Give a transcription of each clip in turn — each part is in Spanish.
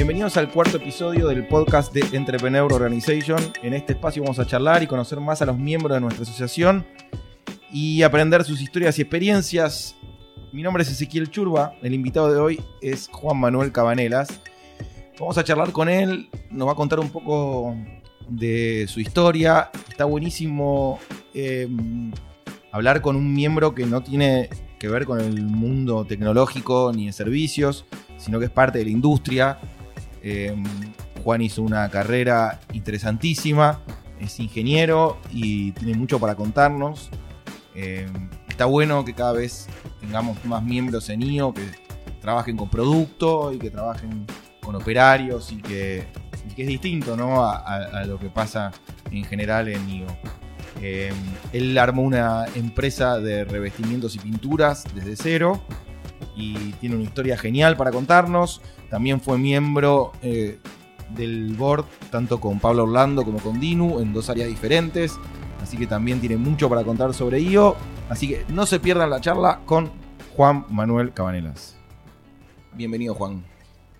Bienvenidos al cuarto episodio del podcast de Entrepreneur Organization. En este espacio vamos a charlar y conocer más a los miembros de nuestra asociación y aprender sus historias y experiencias. Mi nombre es Ezequiel Churba, el invitado de hoy es Juan Manuel Cabanelas. Vamos a charlar con él, nos va a contar un poco de su historia. Está buenísimo eh, hablar con un miembro que no tiene que ver con el mundo tecnológico ni de servicios, sino que es parte de la industria. Eh, Juan hizo una carrera interesantísima, es ingeniero y tiene mucho para contarnos. Eh, está bueno que cada vez tengamos más miembros en IO que trabajen con producto y que trabajen con operarios y que, es distinto ¿no? a lo que pasa en general en IO. Eh, él armó una empresa de revestimientos y pinturas desde cero y tiene una historia genial para contarnos. También fue miembro eh, del board tanto con Pablo Orlando como con Dinu en dos áreas diferentes. Así que también tiene mucho para contar sobre IO. Así que no se pierdan la charla con Juan Manuel Cabanelas. Bienvenido Juan.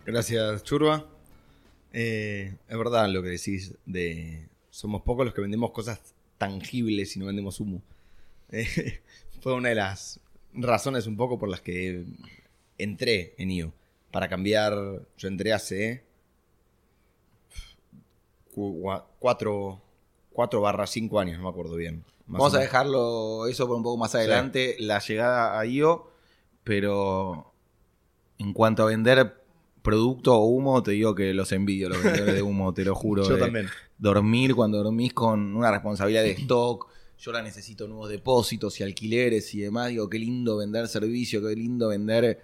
Gracias, Churba. Eh, es verdad lo que decís de somos pocos los que vendemos cosas tangibles y no vendemos humo. Eh, fue una de las razones un poco por las que entré en IO. Para cambiar, yo entré hace 4 barra 5 años, no me acuerdo bien. Vamos a dejarlo eso por un poco más adelante, la llegada a IO, pero en cuanto a vender producto o humo, te digo que los envidio los vendedores de humo, te lo juro. Yo de también. Dormir cuando dormís con una responsabilidad de stock, yo la necesito nuevos depósitos y alquileres y demás, digo, qué lindo vender servicio, qué lindo vender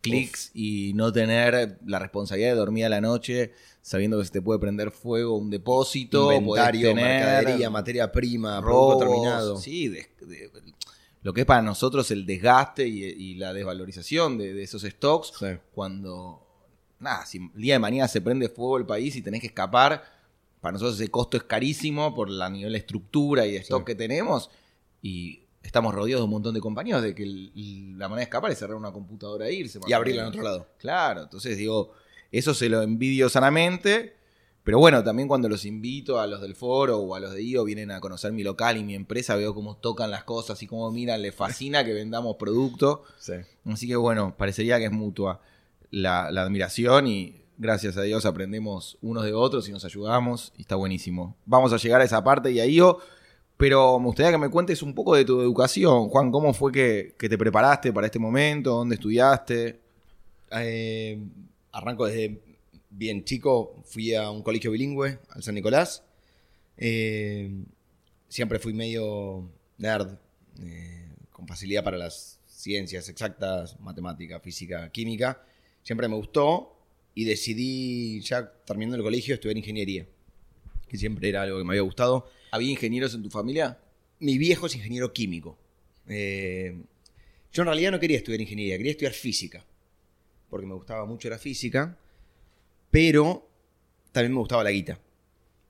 clics y no tener la responsabilidad de dormir a la noche sabiendo que se te puede prender fuego un depósito, Inventario, tener mercadería, materia prima, producto terminado. Sí, de- de- lo que es para nosotros el desgaste y, y la desvalorización de, de esos stocks Sí. cuando, nada, si el día de mañana se prende fuego el país y tenés que escapar, para nosotros ese costo es carísimo por la nivel de estructura y de stock Sí. que tenemos y estamos rodeados de un montón de compañías de que el- la manera de escapar es cerrar una computadora e irse. Y abrirla en otro lado. Claro, entonces digo, eso se lo envidio sanamente. Pero bueno, también cuando los invito a los del foro o a los de IO vienen a conocer mi local y mi empresa, veo cómo tocan las cosas y cómo miran, les fascina que vendamos producto. Sí. Así que bueno, parecería que es mutua la, la admiración y gracias a Dios aprendemos unos de otros y nos ayudamos y está buenísimo. Vamos a llegar a esa parte y a IO, pero me gustaría que me cuentes un poco de tu educación. Juan, ¿cómo fue que, que te preparaste para este momento? ¿Dónde estudiaste? Eh, arranco desde bien chico, fui a un colegio bilingüe, al San Nicolás. Eh, siempre fui medio nerd, eh, con facilidad para las ciencias exactas, matemática, física, química. Siempre me gustó y decidí, ya terminando el colegio, estudiar ingeniería, que siempre era algo que me había gustado. ¿Había ingenieros en tu familia? Mi viejo es ingeniero químico. Eh, yo en realidad no quería estudiar ingeniería, quería estudiar física. Porque me gustaba mucho la física, pero también me gustaba la guita.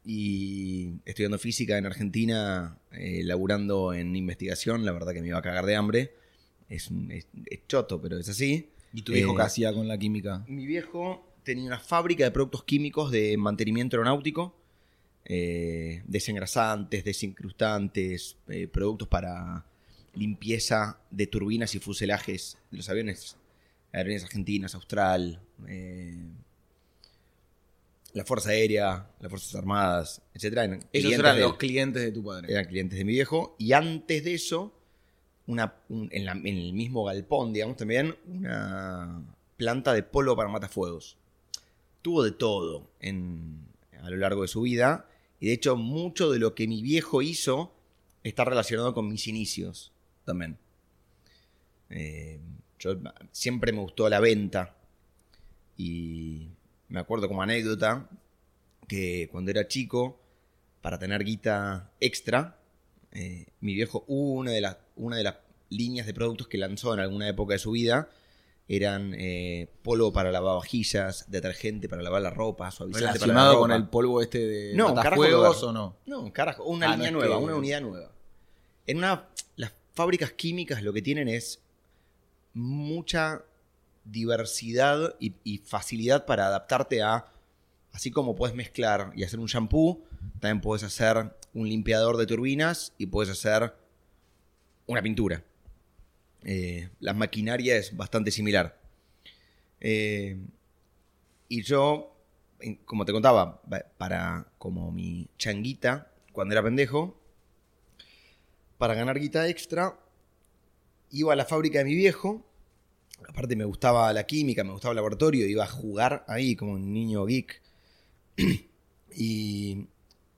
Y estudiando física en Argentina, eh, laburando en investigación, la verdad que me iba a cagar de hambre. Es, un- es- es choto, pero es así. ¿Y tu viejo Eh, qué hacía con la química? Mi viejo tenía una fábrica de productos químicos de mantenimiento aeronáutico, eh, desengrasantes, desincrustantes, eh, productos para limpieza de turbinas y fuselajes de los aviones, aerolíneas argentinas, Austral, eh, la Fuerza Aérea, las Fuerzas Armadas, etc. Clientes eran los clientes de tu padre. eran clientes de mi viejo. Y antes de eso, una, un- en, la- en el mismo galpón, digamos, también, una planta de polvo para matafuegos. Tuvo de todo en- a lo largo de su vida. Y de hecho, mucho de lo que mi viejo hizo está relacionado con mis inicios también. Eh, yo siempre me gustó la venta. Y me acuerdo como anécdota que cuando era chico, para tener guita extra, eh, mi viejo, una de, las, una de las líneas de productos que lanzó en alguna época de su vida eran eh, polvo para lavavajillas, detergente para lavar la ropa, suavizante para la ¿Relacionado con ropa. el polvo este de No, matafuegos o no? No, carajo, una Ah, línea no nueva, que- una unidad nueva. En una, las fábricas químicas lo que tienen es mucha diversidad y, y facilidad para adaptarte a. Así como puedes mezclar y hacer un shampoo, también puedes hacer un limpiador de turbinas y puedes hacer una pintura. Eh, la maquinaria es bastante similar. Eh, y yo, como te contaba, ba- para como mi changuita, cuando era pendejo, para ganar guita extra, iba a la fábrica de mi viejo. Aparte me gustaba la química, me gustaba el laboratorio, iba a jugar ahí como un niño geek. y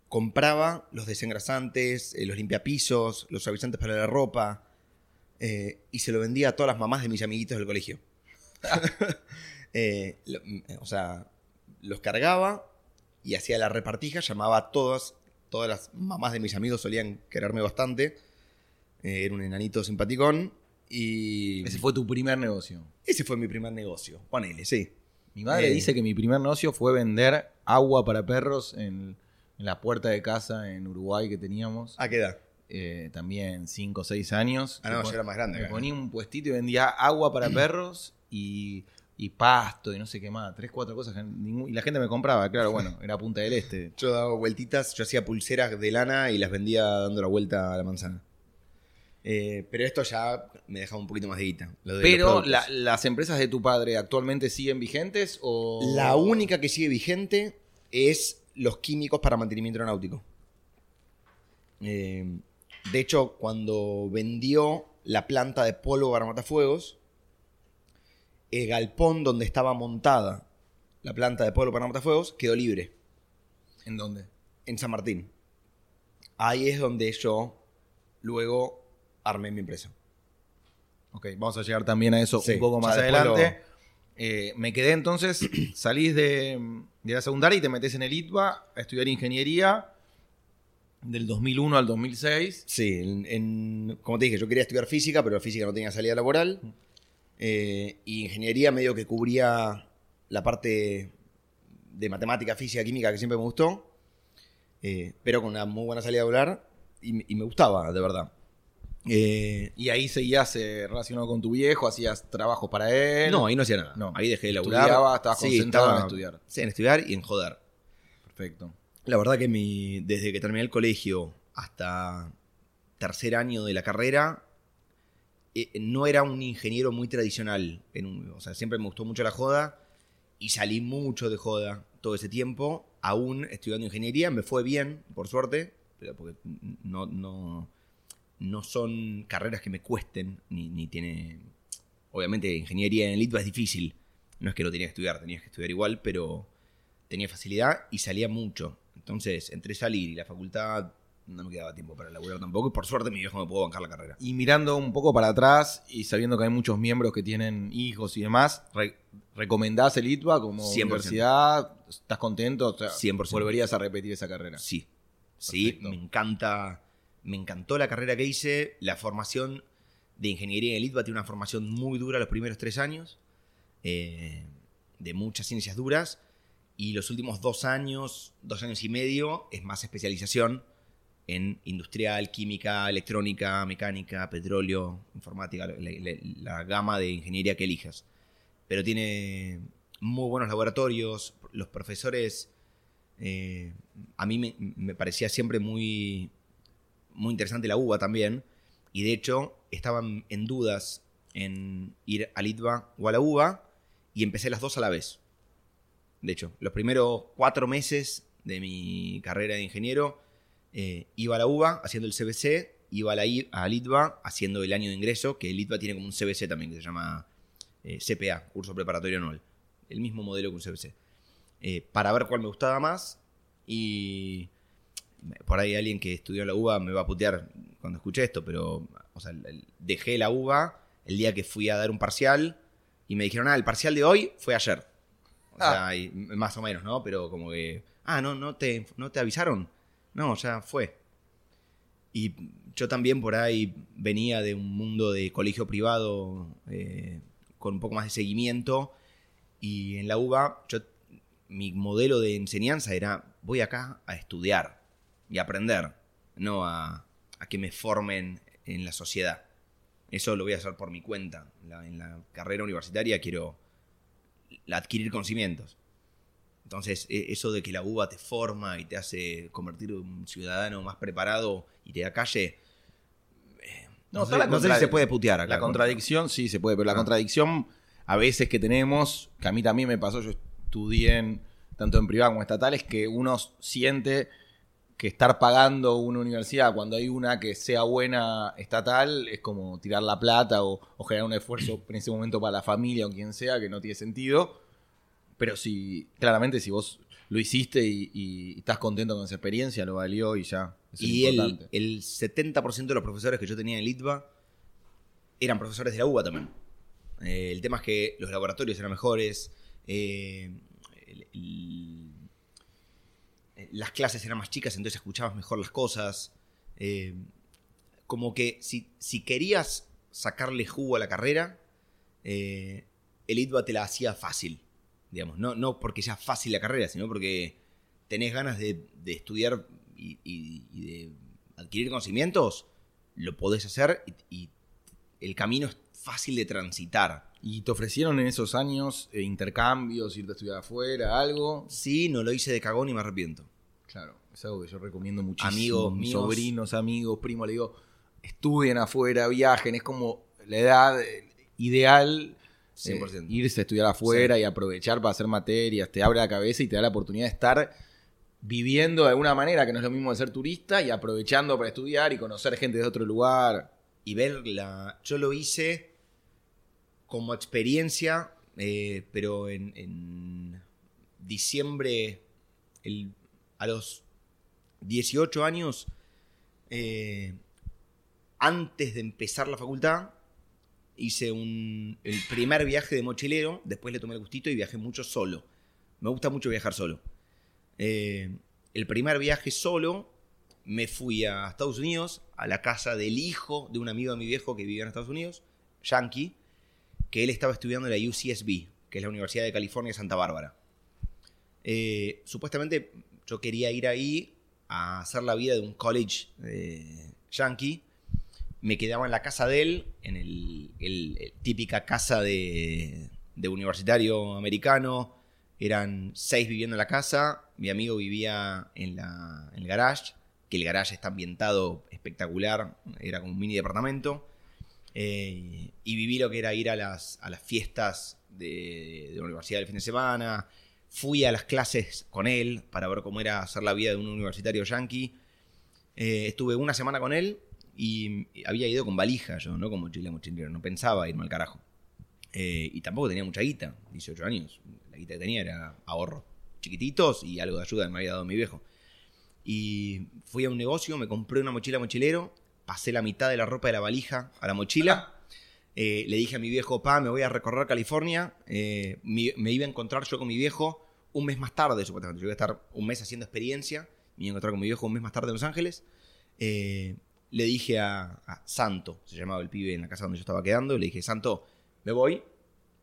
compraba los desengrasantes, eh, los limpiapisos, los suavizantes para la ropa. Eh, y se lo vendía a todas las mamás de mis amiguitos del colegio. Eh, lo- o sea, los cargaba y hacía la repartija, llamaba a todas, todas las mamás de mis amigos solían quererme bastante. Eh, era un enanito simpaticón y Ese fue tu primer negocio. ese fue mi primer negocio. Ponele, sí. Mi madre Eh. dice que mi primer negocio fue vender agua para perros en, en la puerta de casa en Uruguay que teníamos. ¿A qué edad? Eh, también 5 o 6 años. Ah, no, yo era más grande. Me acá. ponía un puestito y vendía agua para perros y, y pasto y no sé qué más. Tres, cuatro cosas. que ningún- y la gente me compraba, claro, bueno, era Punta del Este. Yo daba vueltitas, yo hacía pulseras de lana y las vendía dando la vuelta a la manzana. Eh, pero esto ya me dejaba un poquito más de guita. lo de los Pero la- las empresas de tu padre actualmente siguen vigentes o... La única que sigue vigente es los químicos para mantenimiento aeronáutico. Eh, de hecho, cuando vendió la planta de polvo para matafuegos, el galpón donde estaba montada la planta de polvo para matafuegos quedó libre ¿En dónde? en San Martín. Ahí es donde yo luego armé mi empresa. Ok, vamos a llegar también a eso Sí, un poco más adelante. Eh, me quedé entonces, salís de, de la secundaria y te metes en el ITBA a estudiar ingeniería del 2001 al 2006. Sí, en, en- como te dije, yo quería estudiar física, pero la física no tenía salida laboral. Eh, y ingeniería medio que cubría la parte de matemática, física, química que siempre me gustó. Eh, pero con una muy buena salida laboral y, y me gustaba, de verdad. Eh, Y ahí seguías eh, relacionado con tu viejo, hacías trabajo para él. no, ahí no hacía nada. No. Ahí dejé de laburar. Estudiaba, estabas Sí, concentrado estaba- en estudiar. Sí, en estudiar y en joder. Perfecto. La verdad que mi, desde que terminé el colegio hasta tercer año de la carrera, eh, no era un ingeniero muy tradicional. En un- o sea, siempre me gustó mucho la joda y salí mucho de joda todo ese tiempo, aún estudiando ingeniería. Me fue bien, por suerte, pero porque no, no, no son carreras que me cuesten, ni, ni tiene... Obviamente, ingeniería en Litva es difícil. No es que lo tenía que estudiar, tenías que estudiar igual, pero tenía facilidad y salía mucho. Entonces, entre salir y la facultad, no me quedaba tiempo para laburar tampoco. Y por suerte, mi viejo me pudo bancar la carrera. Y mirando un poco para atrás y sabiendo que hay muchos miembros que tienen hijos y demás, re- ¿recomendás el ITBA como 100%. universidad? ¿Estás contento? O sea, 100%. ¿Volverías a repetir esa carrera? Sí, sí, Perfecto. me encanta. Me encantó la carrera que hice. La formación de ingeniería en el ITBA tiene una formación muy dura los primeros tres años, eh, de muchas ciencias duras. Y los últimos dos años, dos años y medio, es más especialización en industrial, química, electrónica, mecánica, petróleo, informática, la, gama de ingeniería que elijas. Pero tiene muy buenos laboratorios, los profesores eh, a mí me, parecía siempre muy, muy interesante la UBA también. Y de hecho, estaban en dudas en ir al ITBA o a la UBA. Y empecé las dos a la vez. De hecho, los primeros cuatro meses de mi carrera de ingeniero, eh, iba a la UBA haciendo el CBC, iba a la I- al ITBA haciendo el año de ingreso, que el ITBA tiene como un CBC también, que se llama eh, CPA, Curso Preparatorio Anual. El mismo modelo que un CBC eh, para ver cuál me gustaba más. Y por ahí alguien que estudió la UBA me va a putear cuando escuché esto, pero dejé la UBA el día que fui a dar un parcial y me dijeron, ah, el parcial de hoy fue ayer. O sea, y más o menos, ¿no? Pero como que, ah, no, no te, no te avisaron. No, ya fue. Y yo también por ahí venía de un mundo de colegio privado eh, con un poco más de seguimiento. Y en la UBA, yo, mi modelo de enseñanza era, voy acá a estudiar y aprender, no a, a que me formen en la sociedad. Eso lo voy a hacer por mi cuenta. La- en la carrera universitaria quiero adquirir conocimientos. Entonces, e- eso de que la uva te forma y te hace convertir en un ciudadano más preparado y te da calle. eh, No, sé, la no sé si se puede putear acá. La contradicción, sí, se puede, pero la Ah. contradicción a veces que tenemos, que a mí también me pasó, yo estudié en, tanto en privado como en estatal, es que uno siente que estar pagando una universidad cuando hay una que sea buena estatal es como tirar la plata o, o generar un esfuerzo en ese momento para la familia o quien sea que no tiene sentido. Pero si, claramente, si vos lo hiciste y, y estás contento con esa experiencia, lo valió y ya. eso es Y el, importante. el 70% de los profesores que yo tenía en Litva eran profesores de la UBA también. Eh, el tema es que los laboratorios eran mejores, eh, el- el- eh, las clases eran más chicas, entonces escuchabas mejor las cosas. eh, como que si, si querías sacarle jugo a la carrera, eh, el ITBA te la hacía fácil. Digamos, no, no porque sea fácil la carrera, sino porque tenés ganas de, de estudiar y, y- y de adquirir conocimientos, lo podés hacer y, y el camino es fácil de transitar. ¿Y te ofrecieron en esos años eh, intercambios, irte a estudiar afuera, algo? Sí, no lo hice de cagón y me arrepiento. Claro, es algo que yo recomiendo muchísimo. Amigos míos. sobrinos, amigos, primos, le digo, estudien afuera, viajen, es como la edad eh, ideal. eh, 100%. irse a estudiar afuera y aprovechar para hacer materias, te abre la cabeza y te da la oportunidad de estar viviendo de alguna manera, que no es lo mismo de ser turista, y aprovechando para estudiar y conocer gente de otro lugar. y ver la. Yo lo hice como experiencia, eh, pero en, en diciembre, el- a los 18 años, eh, antes de empezar la facultad, hice un, el primer viaje de mochilero, después le tomé el gustito y viajé mucho solo. Me gusta mucho viajar solo. Eh, el primer viaje solo me fui a Estados Unidos, a la casa del hijo de un amigo de mi viejo que vivía en Estados Unidos, Yankee, que él estaba estudiando en la UCSB, que es la Universidad de California Santa Bárbara. Eh, supuestamente yo quería ir ahí a hacer la vida de un college eh, yankee. Me quedaba en la casa de él, en el, típica casa de, universitario americano. Eran seis viviendo en la casa. Mi amigo vivía en, la, el garage, que el garage está ambientado espectacular. Era como un mini departamento. Eh, y viví lo que era ir a las, a las fiestas de, de la universidad del fin de semana. Fui a las clases con él para ver cómo era hacer la vida de un universitario yankee. Eh, estuve una semana con él y había ido con valija yo, no con mochila mochilero. No pensaba irme al carajo. Eh, y tampoco tenía mucha guita, 18 años. La guita que tenía era ahorro chiquititos y algo de ayuda que me había dado mi viejo. Y fui a un negocio, me compré una mochila mochilero, pasé la mitad de la ropa de la valija a la mochila. Eh, le dije a mi viejo, pa, me voy a recorrer California. Eh, me iba a encontrar yo con mi viejo un mes más tarde, supuestamente. Yo iba a estar un mes haciendo experiencia. Me iba a encontrar con mi viejo un mes más tarde en Los Ángeles. Eh, le dije a, a Santo, se llamaba el pibe en la casa donde yo estaba quedando, le dije, Santo, me voy.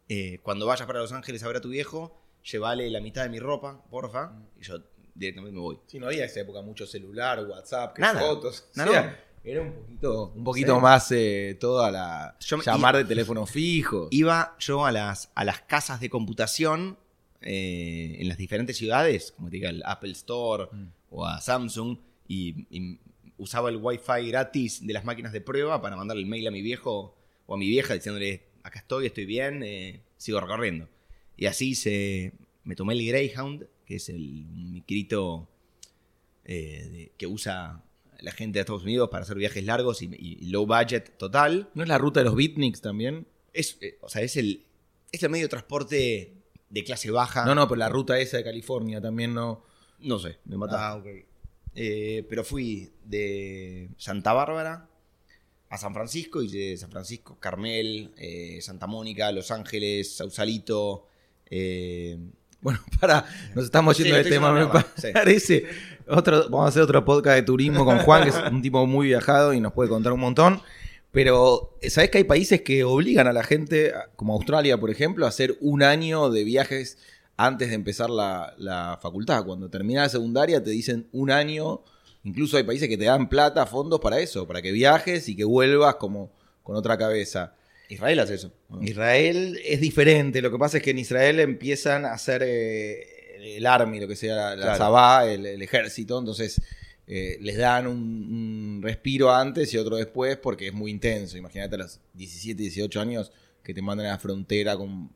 Eh, cuando vayas para Los Ángeles a ver a tu viejo, llévale la mitad de mi ropa, porfa. Y yo directamente me voy. Sí, no había esa época mucho celular, WhatsApp, que Nada. fotos. No, O sea, no. Era un poquito, un poquito Sí. más eh, toda la. Yo llamar de teléfono fijo. Iba yo a las, a las casas de computación eh, en las diferentes ciudades, como te diga el Apple Store Mm. o a Samsung, y, y usaba el Wi-Fi gratis de las máquinas de prueba para mandarle el mail a mi viejo o a mi vieja diciéndole, acá estoy, estoy bien, eh, sigo recorriendo. Y así se, me tomé el Greyhound, que es el micrito eh, de- que usa la gente de Estados Unidos para hacer viajes largos y, y low budget total. ¿No es la ruta de los beatniks también? Es, eh, o sea, es el, es el medio de transporte de clase baja. No, no, pero la ruta esa de California también no. No sé, me mata. Ah, ok. Eh, pero fui de Santa Bárbara a San Francisco y de San Francisco, Carmel, eh, Santa Mónica, Los Ángeles, Sausalito. eh, Bueno, para, nos estamos Sí, yendo del estoy tema, me sí. parece. Otro, vamos a hacer otro podcast de turismo con Juan, que es un tipo muy viajado y nos puede contar un montón. Pero, ¿sabés que hay países que obligan a la gente, como Australia, por ejemplo, a hacer un año de viajes antes de empezar la, la facultad? Cuando termina la secundaria te dicen un año. Incluso hay países que te dan plata, fondos para eso, para que viajes y que vuelvas como con otra cabeza. Israel hace eso. ¿no? Israel es diferente. Lo que pasa es que en Israel empiezan a hacer eh, el army, lo que sea la, la Claro. Sabá, el, el ejército. Entonces eh, les dan un, un respiro antes y otro después porque es muy intenso. Imagínate a los 17, 18 años que te mandan a la frontera con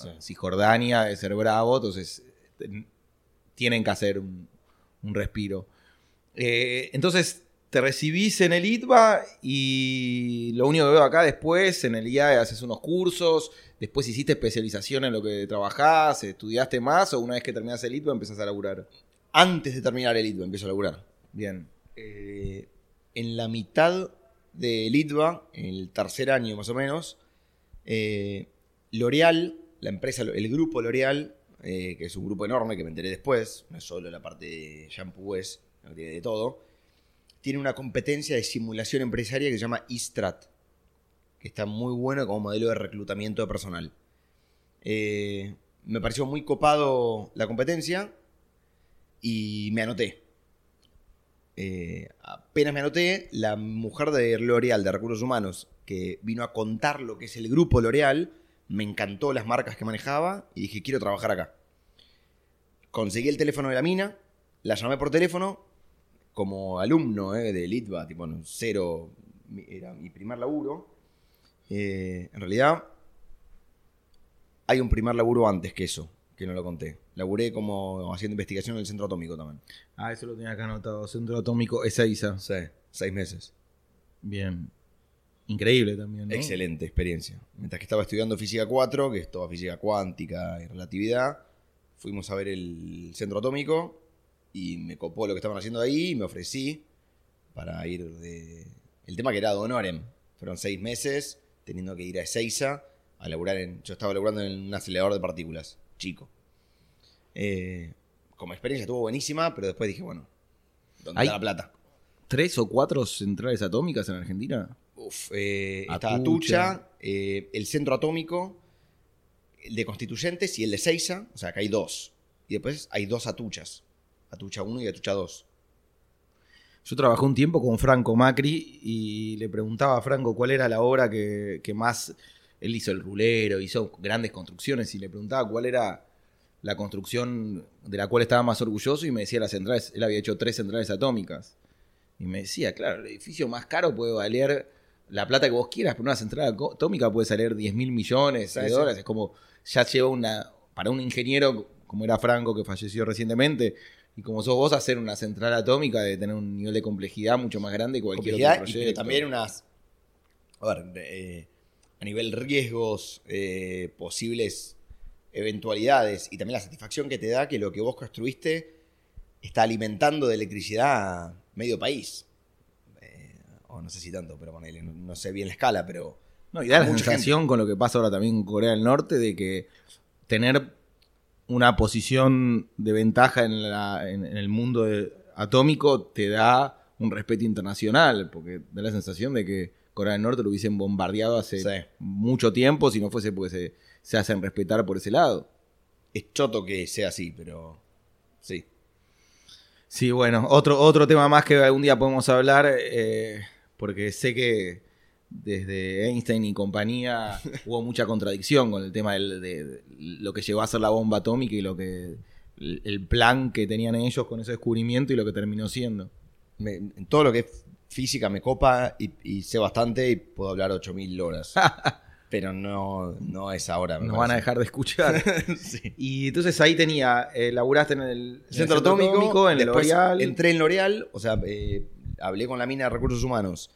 Sí. Cisjordania, de ser bravo. Entonces ten- tienen que hacer un, un respiro. Eh, entonces te recibís en el ITBA y lo único que veo acá después, en el IAE haces unos cursos, después hiciste especialización en lo que trabajás, estudiaste más o una vez que terminás el ITBA empezás a laburar. Antes de terminar el ITBA empiezo a laburar. Bien. Eh, en la mitad del ITBA, en el tercer año más o menos, eh, L'Oreal, la empresa, el grupo L'Oreal, eh, que es un grupo enorme que me enteré después, no es solo la parte de shampoos, no tiene de todo, tiene una competencia de simulación empresaria que se llama eStrat, que está muy bueno como modelo de reclutamiento de personal. Eh, me pareció muy copado la competencia y me anoté. Eh, apenas me anoté, la mujer de L'Oreal de Recursos Humanos, que vino a contar lo que es el grupo L'Oreal, me encantó las marcas que manejaba y dije, quiero trabajar acá. Conseguí el teléfono de la mina, la llamé por teléfono como alumno eh, de Litva, tipo cero, era mi primer laburo. Eh, en realidad, hay un primer laburo antes que eso, que no lo conté. Laburé como haciendo investigación en el centro atómico también. Ah, eso lo tenía acá anotado. Centro Atómico Ezeiza. Sí, seis meses. Bien. Increíble también, ¿no? Excelente experiencia. Mientras que estaba estudiando física 4, que es toda física cuántica y relatividad, fuimos a ver el centro atómico y me copó lo que estaban haciendo ahí y me ofrecí para ir de... El tema que era de honorem. Fueron seis meses teniendo que ir a Ezeiza a laburar en... Yo estaba laburando en un acelerador de partículas, chico. Eh, como experiencia estuvo buenísima, pero después dije, bueno, ¿dónde Hay- está la plata? ¿Tres o cuatro centrales atómicas en Argentina? Uf, eh, está Atucha. Eh, el centro atómico, el de Constituyentes y el de Seiza, o sea que hay dos. Y después hay dos Atuchas, Atucha 1 y Atucha 2. Yo trabajé un tiempo con Franco Macri y le preguntaba a Franco cuál era la obra que, que más. Él hizo el rulero, hizo grandes construcciones y le preguntaba cuál era la construcción de la cual estaba más orgulloso y me decía las centrales. Él había hecho tres centrales atómicas. Y me decía, claro, el edificio más caro puede valer la plata que vos quieras, pero una central atómica puede salir 10 mil millones de dólares. Es como, ya lleva una. Para un ingeniero como era Franco, que falleció recientemente, y como sos vos, hacer una central atómica de tener un nivel de complejidad mucho más grande que cualquier otro y pero también unas. A ver, eh, a nivel riesgos, eh, posibles eventualidades y también la satisfacción que te da que lo que vos construiste está alimentando de electricidad a medio país. Eh, o no sé si tanto, pero ponele, no, no sé bien la escala, pero. No, y da la sensación con lo que pasa ahora también en Corea del Norte de que tener una posición de ventaja en, la- en- en el mundo de- atómico te da un respeto internacional, porque da la sensación de que Corea del Norte lo hubiesen bombardeado hace Sí. mucho tiempo si no fuese porque se, se hacen respetar por ese lado. Es choto que sea así, pero. Sí. Sí, bueno, otro, otro tema más que algún día podemos hablar, eh, porque sé que desde Einstein y compañía hubo mucha contradicción con el tema del- de, de lo que llegó a ser la bomba atómica y lo que el el plan que tenían ellos con ese descubrimiento y lo que terminó siendo. Me- en todo lo que es física me copa y, y sé bastante y puedo hablar 8000 horas. pero no, no es ahora. Nos van a dejar de escuchar. Sí. y entonces ahí tenía, eh, laburaste en el, en el Centro Atómico, en L'Oreal. entré en L'Oreal, o sea, eh, hablé con la mina de recursos humanos,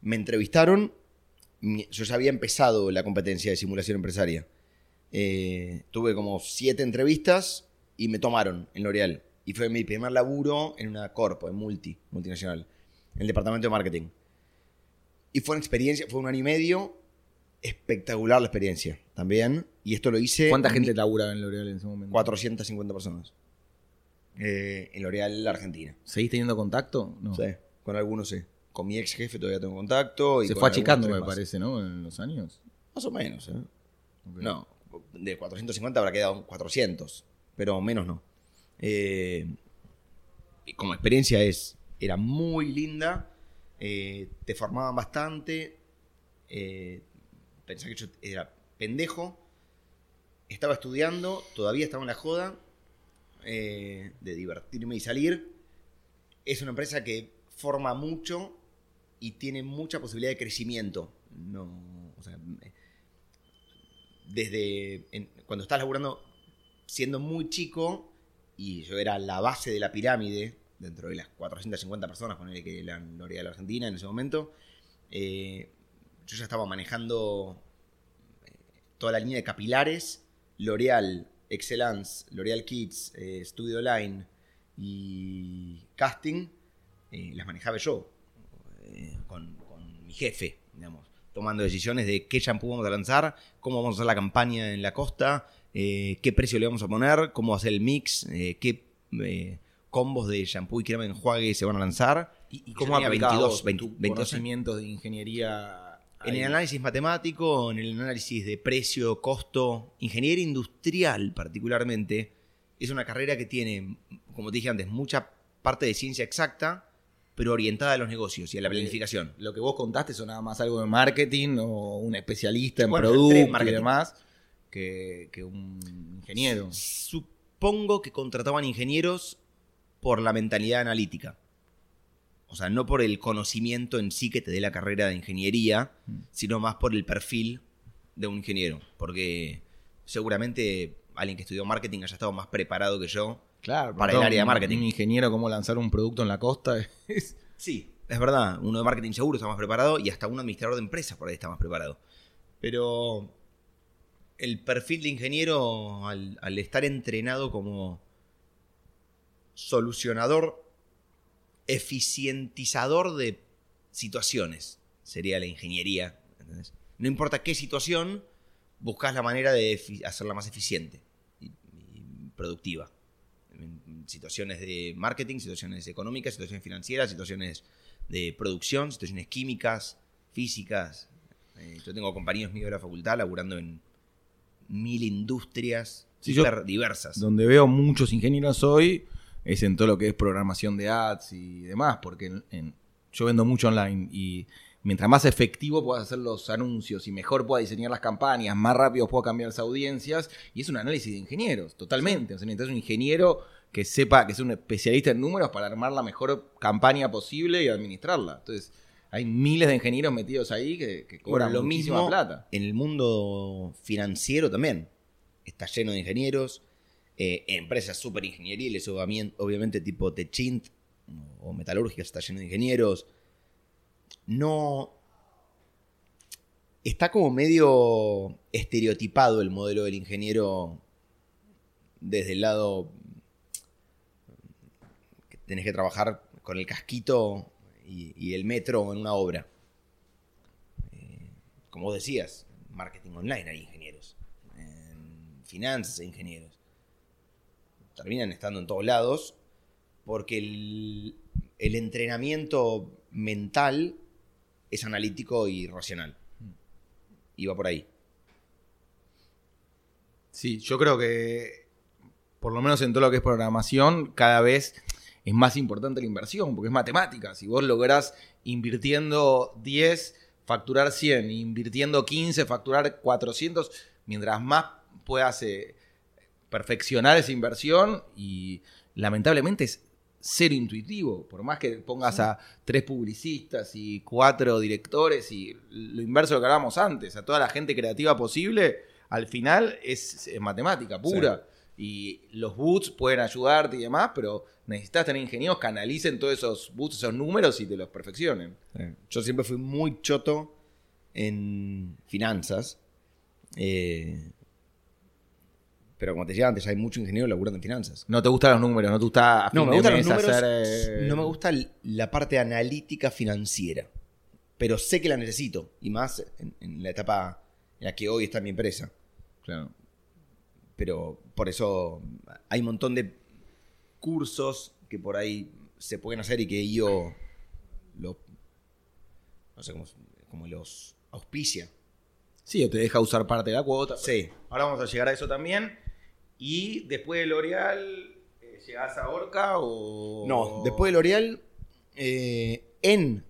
me entrevistaron, yo ya había empezado la competencia de simulación empresaria. Eh, tuve como siete entrevistas y me tomaron en L'Oreal. Y fue mi primer laburo en una corpo, en multi, multinacional, en el departamento de marketing. Y fue una experiencia, fue un año y medio, espectacular la experiencia también. Y esto lo hice... ¿Cuánta gente laburaba en L'Oreal en ese momento? 450 personas. Eh, en L'Oreal Argentina. ¿Seguís teniendo contacto? No. Sí, con algunos sí. Con mi ex jefe todavía tengo contacto. y Se fue achicando, me más. parece, ¿no? En los años. Más o menos, ¿eh? No, de 450 habrá quedado 400, pero menos no. Eh, como experiencia es, era muy linda, eh, te formaban bastante, eh, pensá que yo era pendejo, estaba estudiando, todavía estaba en la joda eh, de divertirme y salir. Es una empresa que forma mucho y tiene mucha posibilidad de crecimiento. No, o sea, desde cuando estás laburando siendo muy chico y yo era la base de la pirámide dentro de las 450 personas con el que la L'Oreal Argentina en ese momento, eh, yo ya estaba manejando eh, toda la línea de capilares, L'Oreal, Excellence, L'Oreal Kids, eh, Studio Line y Casting, las manejaba yo con, mi jefe, digamos, tomando decisiones de qué shampoo vamos a lanzar, cómo vamos a hacer la campaña en la costa, qué precio le vamos a poner, cómo hacer el mix, qué combos de shampoo y crema de enjuague se van a lanzar. ¿Y, y cómo aplicabas 22, vos 20, tus 22 conocimientos de ingeniería? En el análisis matemático, en el análisis de precio, costo, ingeniería industrial particularmente, es una carrera que tiene, como te dije antes, mucha parte de ciencia exacta, pero orientada a los negocios y a la planificación. Lo que vos contaste sonaba más algo de marketing o un especialista en Bueno, producto y demás que, que un ingeniero. Supongo que contrataban ingenieros por la mentalidad analítica. O sea, no por el conocimiento en sí que te dé la carrera de ingeniería, Mm. sino más por el perfil de un ingeniero. Porque seguramente alguien que estudió marketing haya estado más preparado que yo. Claro, Para el área de marketing. Un ingeniero, cómo lanzar un producto en la costa. es- Sí, es verdad. Uno de marketing seguro está más preparado y hasta un administrador de empresas por ahí está más preparado. Pero el perfil de ingeniero, al, al estar entrenado como solucionador, eficientizador de situaciones, sería la ingeniería. ¿entendés? No importa qué situación, buscas la manera de hacerla más eficiente y, y productiva. En situaciones de marketing, situaciones económicas, situaciones financieras, situaciones de producción, situaciones químicas, físicas. Eh, yo tengo compañeros míos de la facultad laburando en mil industrias Sí, yo- diversas. Donde veo muchos ingenieros hoy es en todo lo que es programación de ads y demás, porque en- en- yo vendo mucho online y mientras más efectivo puedas hacer los anuncios y mejor pueda diseñar las campañas, más rápido puedo cambiar las audiencias y es un análisis de ingenieros, totalmente. O sea, necesitas un ingeniero que sepa, que sea un especialista en números para armar la mejor campaña posible y administrarla. Entonces, hay miles de ingenieros metidos ahí que, que cobran Bueno, lo mismo plata. en el mundo financiero también. Está lleno de ingenieros, eh, empresas súper ingenieriles, obviamente tipo Techint o metalúrgicas, está lleno de ingenieros. No. Está como medio estereotipado el modelo del ingeniero desde el lado que tenés que trabajar con el casquito y, el metro en una obra como vos decías, marketing online hay ingenieros, en finanzas hay ingenieros. Terminan estando en todos lados porque el, entrenamiento mental es analítico y racional. Y va por ahí. Sí, yo creo que, por lo menos en todo lo que es programación, cada vez es más importante la inversión, porque es matemática. Si vos lográs invirtiendo 10, facturar 100, invirtiendo 15, facturar 400, mientras más puedas eh, perfeccionar esa inversión y lamentablemente es cero intuitivo, por más que pongas a tres publicistas y cuatro directores y lo inverso de lo que hablábamos antes, a toda la gente creativa posible, al final es, matemática pura. Y los boots pueden ayudarte y demás, pero necesitas tener ingenieros que analicen todos esos boots, esos números y te los perfeccionen. Yo siempre fui muy choto en finanzas. eh, pero como te decía antes, hay mucho ingeniero laburando en finanzas. No te gustan los números, no te gusta No, me gustan los números. hacer, eh, No me gusta la parte analítica financiera. Pero sé que la necesito. Y más en, en la etapa en la que hoy está mi empresa. Claro. Pero por eso hay un montón de cursos que por ahí se pueden hacer y que yo lo, no sé cómo, cómo los auspicia. Sí, o te deja usar parte de la cuota. Sí. Ahora vamos a llegar a eso también. Y después de L'Oreal, eh, ¿llegás a Orca o...? No, después de L'Oreal, eh, en,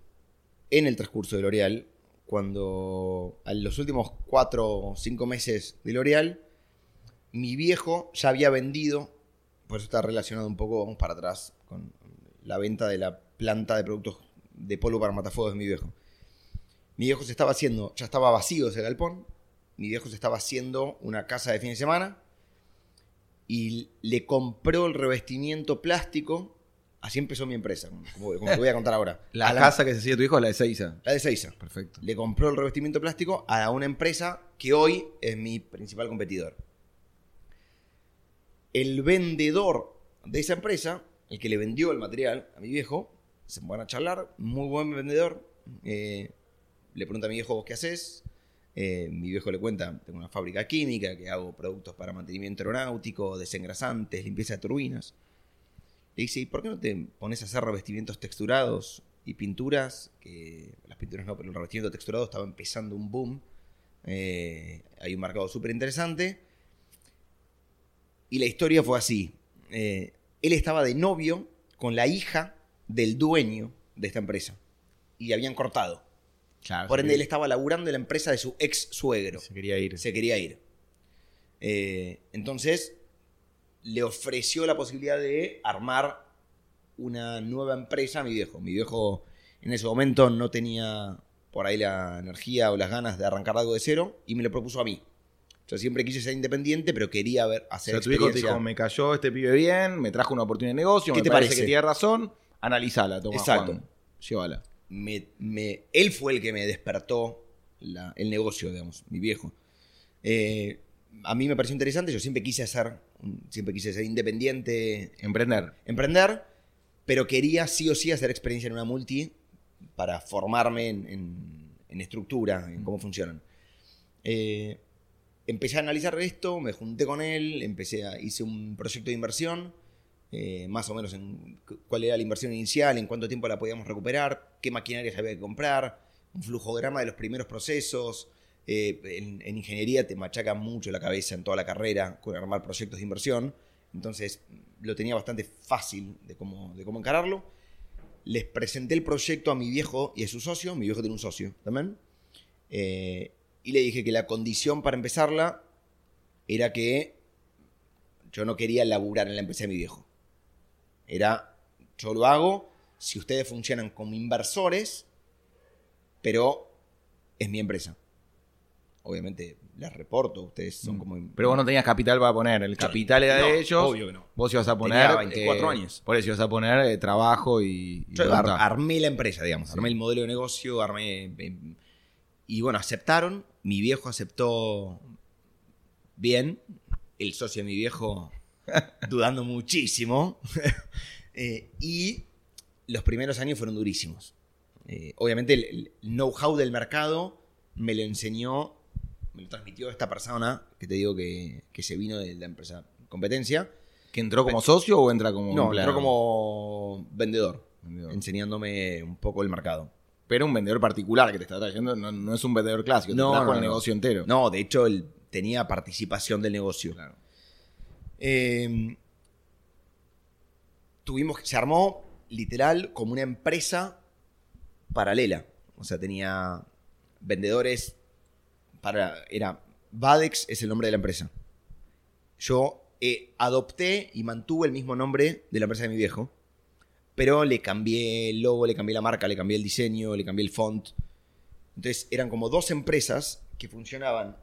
en el transcurso de L'Oreal, cuando a los últimos cuatro o cinco meses de L'Oreal, mi viejo ya había vendido, por eso está relacionado un poco, vamos para atrás, con la venta de la planta de productos de polvo para matafuegos de mi viejo. Mi viejo se estaba haciendo, ya estaba vacío ese galpón, mi viejo se estaba haciendo una casa de fin de semana y le compró el revestimiento plástico. Así empezó mi empresa, como, como te voy a contar ahora. La casa que se hacía tu hijo es la de Seiza. la de Seiza. Perfecto. Le compró el revestimiento plástico a una empresa que hoy es mi principal competidor. El vendedor de esa empresa, el que le vendió el material a mi viejo, se van a charlar, muy buen vendedor. eh, le pregunta a mi viejo, ¿vos qué haces? Eh, mi viejo le cuenta, tengo una fábrica química que hago productos para mantenimiento aeronáutico, desengrasantes, limpieza de turbinas. Le dice, ¿y por qué no te pones a hacer revestimientos texturados y pinturas? Que las pinturas no, pero el revestimiento texturado estaba empezando un boom. Eh, hay un mercado súper interesante. Y la historia fue así. Eh, él estaba de novio con la hija del dueño de esta empresa. Y habían cortado. Claro. Por ende, él estaba laburando en la empresa de su ex suegro. se quería ir. Se quería ir. Eh, entonces, le ofreció la posibilidad de armar una nueva empresa a mi viejo. Mi viejo en ese momento no tenía por ahí la energía o las ganas de arrancar algo de cero y me lo propuso a mí. Yo siempre quise ser independiente, pero quería ver, O hacer sea, tu hijo te dijo, me cayó este pibe bien, me trajo una oportunidad de negocio, ¿Qué me te parece, parece? que tiene razón, analizala, toma Exacto. Juan, llévala. Me, me- él fue el que me despertó la- el negocio, digamos, mi viejo. Eh, a mí me pareció interesante, yo siempre quise hacer, siempre quise ser independiente, Emprender. emprender, pero quería sí o sí hacer experiencia en una multi para formarme en, en- en estructura, en cómo funcionan. Eh, empecé a analizar esto, me junté con él, empecé a, hice un proyecto de inversión, eh, más o menos en cu- cuál era la inversión inicial, en cuánto tiempo la podíamos recuperar, qué maquinarias había que comprar, un flujograma de los primeros procesos. eh, en, en ingeniería te machaca mucho la cabeza en toda la carrera con armar proyectos de inversión. Entonces lo tenía bastante fácil de cómo, de cómo encararlo. Les presenté el proyecto a mi viejo y a su socio. Mi viejo tiene un socio también. Eh, y le dije que la condición para empezarla era que yo no quería laburar en la empresa de mi viejo. Era, yo lo hago si ustedes funcionan como inversores, pero es mi empresa. Obviamente les reporto, ustedes son como... Mm. Pero vos no tenías capital para poner, el capital era No, de ellos. obvio que no. Vos ibas a poner. Tenía 24 años. Por eso ibas a poner eh, trabajo y. y Yo ar- armé la empresa, digamos. Sí. Armé el modelo de negocio, armé. eh, Y bueno, aceptaron. Mi viejo aceptó bien. El socio de mi viejo dudando muchísimo. Eh, y los primeros años fueron durísimos. Eh, obviamente el, el know-how del mercado me lo enseñó, me lo transmitió esta persona que te digo que, que se vino de la empresa competencia. ¿Que entró como socio o entra como No, empleado? entró como vendedor, Vendedor. enseñándome un poco el mercado. Pero un vendedor particular que te está trayendo, no, no es un vendedor clásico, No, te trajo no, el no. negocio entero. No, de hecho, él tenía participación del negocio. Claro. Eh, tuvimos, se armó literal como una empresa paralela. O sea, tenía vendedores para. Era. Vadex es el nombre de la empresa. Yo eh, adopté y mantuve el mismo nombre de la empresa de mi viejo. Pero le cambié el logo, le cambié la marca, le cambié el diseño, le cambié el font. Entonces eran como dos empresas que funcionaban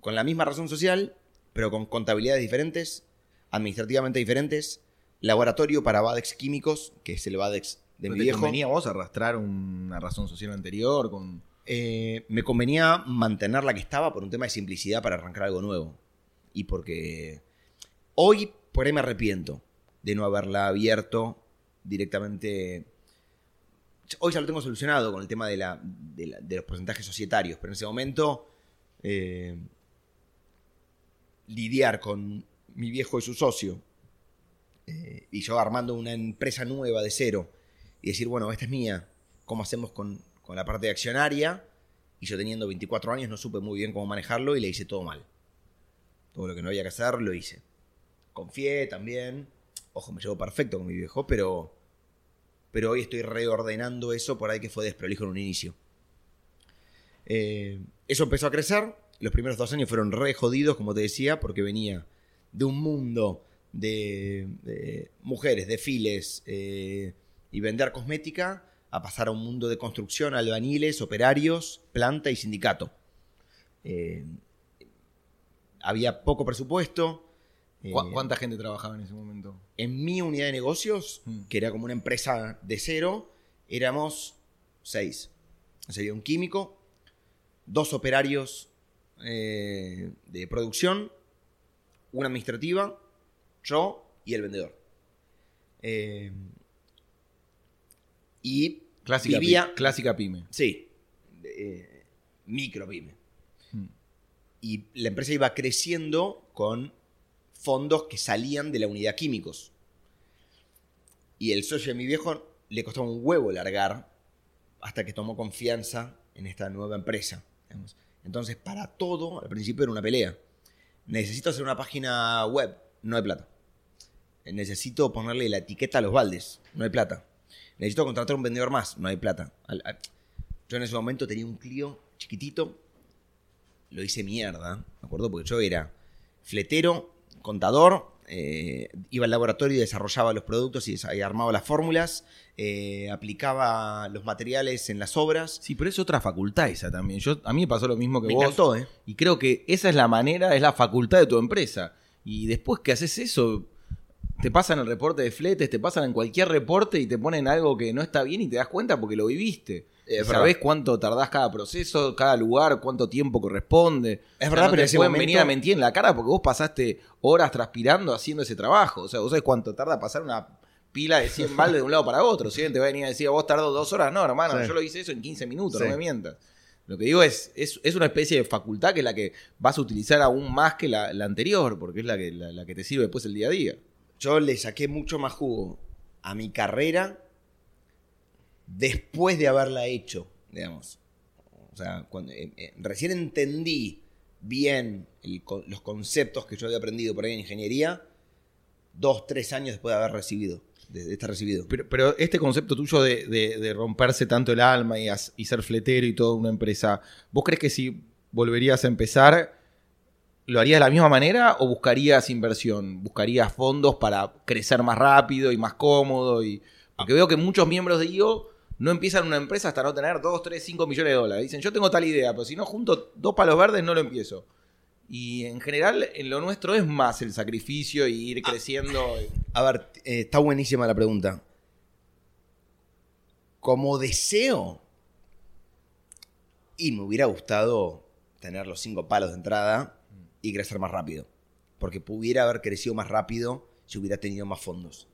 con la misma razón social, pero con contabilidades diferentes, administrativamente diferentes, laboratorio para Vadex químicos, que es el Vadex de ¿No mi te viejo. convenía vos arrastrar una razón social anterior con... Eh, me convenía mantener la que estaba por un tema de simplicidad para arrancar algo nuevo. Y porque hoy por ahí me arrepiento de no haberla abierto directamente. Hoy ya lo tengo solucionado con el tema de, la, de, la- de los porcentajes societarios, pero en ese momento eh, lidiar con mi viejo y su socio eh, y yo armando una empresa nueva de cero y decir, bueno, esta es mía, ¿cómo hacemos con, con la parte accionaria? Y yo teniendo 24 años no supe muy bien cómo manejarlo y le hice todo mal. Todo lo que no había que hacer lo hice. Confié también. Ojo, me llevo perfecto con mi viejo, pero, pero hoy estoy reordenando eso por ahí que fue desprolijo en un inicio. Eh, eso empezó a crecer. Los primeros dos años fueron re jodidos, como te decía, porque venía de un mundo de, de mujeres, desfiles eh, y vender cosmética a pasar a un mundo de construcción, albañiles, operarios, planta y sindicato. Eh, había poco presupuesto. eh, ¿Cu- ¿Cuánta gente trabajaba en ese momento? en mi unidad de negocios, Mm. que era como una empresa de cero, éramos seis. Sería un químico, dos operarios eh, de producción, una administrativa, yo y el vendedor. Eh, y Clásica, vivía, pi- clásica pyme. Sí, eh, micro pyme. Mm. Y la empresa iba creciendo con fondos que salían de la unidad químicos. Y el socio de mi viejo le costaba un huevo largar hasta que tomó confianza en esta nueva empresa. digamos. Entonces, para todo, al principio era una pelea. Necesito hacer una página web, no hay plata. Necesito ponerle la etiqueta a los baldes, no hay plata. Necesito contratar un vendedor más, no hay plata. Yo en ese momento tenía un Clio chiquitito, lo hice mierda, ¿me acuerdo? Porque yo era fletero, contador, eh, iba al laboratorio y desarrollaba los productos y, armaba las fórmulas, eh, aplicaba los materiales en las obras. Sí, pero es otra facultad esa también. Yo, a mí me pasó lo mismo que Me vos. encantó, ¿eh? Y creo que esa es la manera, es la facultad de tu empresa. Y después que haces eso, te pasan el reporte de fletes, te pasan en cualquier reporte y te ponen algo que no está bien y te das cuenta porque lo viviste. Verdad. sabés cuánto tardás cada proceso, cada lugar, cuánto tiempo corresponde. Es O sea, verdad, no pero te ese pueden momento- venir a mentir en la cara porque vos pasaste horas transpirando haciendo ese trabajo. O sea, vos sabés cuánto tarda pasar una pila de 100 baldes de un lado para otro. Si alguien te va a venir a decir, vos tardó dos horas, no, hermano, Sí. yo lo hice eso en 15 minutos, Sí. no me mientas. Lo que digo es, es, es una especie de facultad que es la que vas a utilizar aún más que la, la anterior, porque es la que, la, la que te sirve después el día a día. Yo le saqué mucho más jugo a mi carrera después de haberla hecho, digamos. O sea, cuando, eh, eh, recién entendí bien los conceptos que yo había aprendido por ahí en ingeniería, dos, tres años después de haber recibido, de, estar recibido. Pero, este concepto tuyo de, romperse tanto el alma y ser fletero y toda una empresa, ¿vos crees que si volverías a empezar, lo harías de la misma manera o buscarías inversión? ¿Buscarías fondos para crecer más rápido y más cómodo? Y, porque veo que muchos miembros de IO no empiezan una empresa hasta no tener 2, 3, 5 millones de dólares. Dicen, yo tengo tal idea, pero si no junto dos palos verdes no lo empiezo. Y en general, en lo nuestro es más el sacrificio y ir creciendo. A ver, eh, está buenísima la pregunta. Como deseo, y me hubiera gustado tener los cinco palos de entrada y crecer más rápido. Porque pudiera haber crecido más rápido si hubiera tenido más fondos.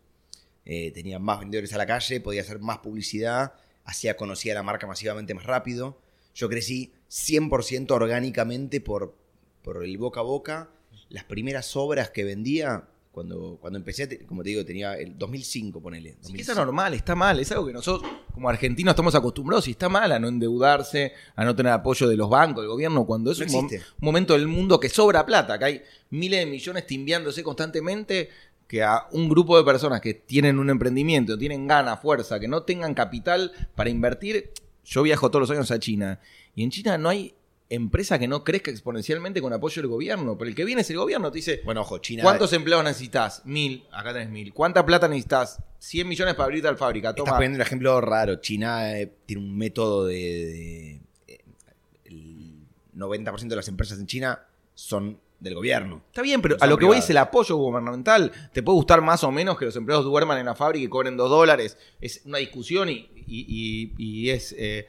Eh, tenía más vendedores a la calle, podía hacer más publicidad, hacía conocida la marca masivamente más rápido. Yo crecí 100% orgánicamente por, por el boca a boca. Las primeras obras que vendía, cuando, cuando empecé, como te digo, tenía el 2005, ponele. Sí, que 2005. es anormal, está mal, es algo que nosotros como argentinos estamos acostumbrados y está mal a no endeudarse, a no tener apoyo de los bancos, del gobierno, cuando es No un, mom- existe. un momento del mundo que sobra plata, que hay miles de millones timbiándose constantemente, que a un grupo de personas que tienen un emprendimiento, tienen ganas, fuerza, que no tengan capital para invertir, yo viajo todos los años a China y en China no hay empresa que no crezca exponencialmente con apoyo del gobierno, pero el que viene es el gobierno, te dice, Bueno, ojo, China. ¿Cuántos empleados necesitas? Mil. Acá tenés mil. ¿Cuánta plata necesitas? 100 millones para abrir tal fábrica. Estás poniendo un ejemplo raro. China eh, tiene un método de. de- eh, el 90% de las empresas en China son del gobierno. Está bien, pero a lo que voy es el apoyo gubernamental. Te puede gustar más o menos que los empleados duerman en la fábrica y cobren dos dólares. Es una discusión y, y- y- y es. eh,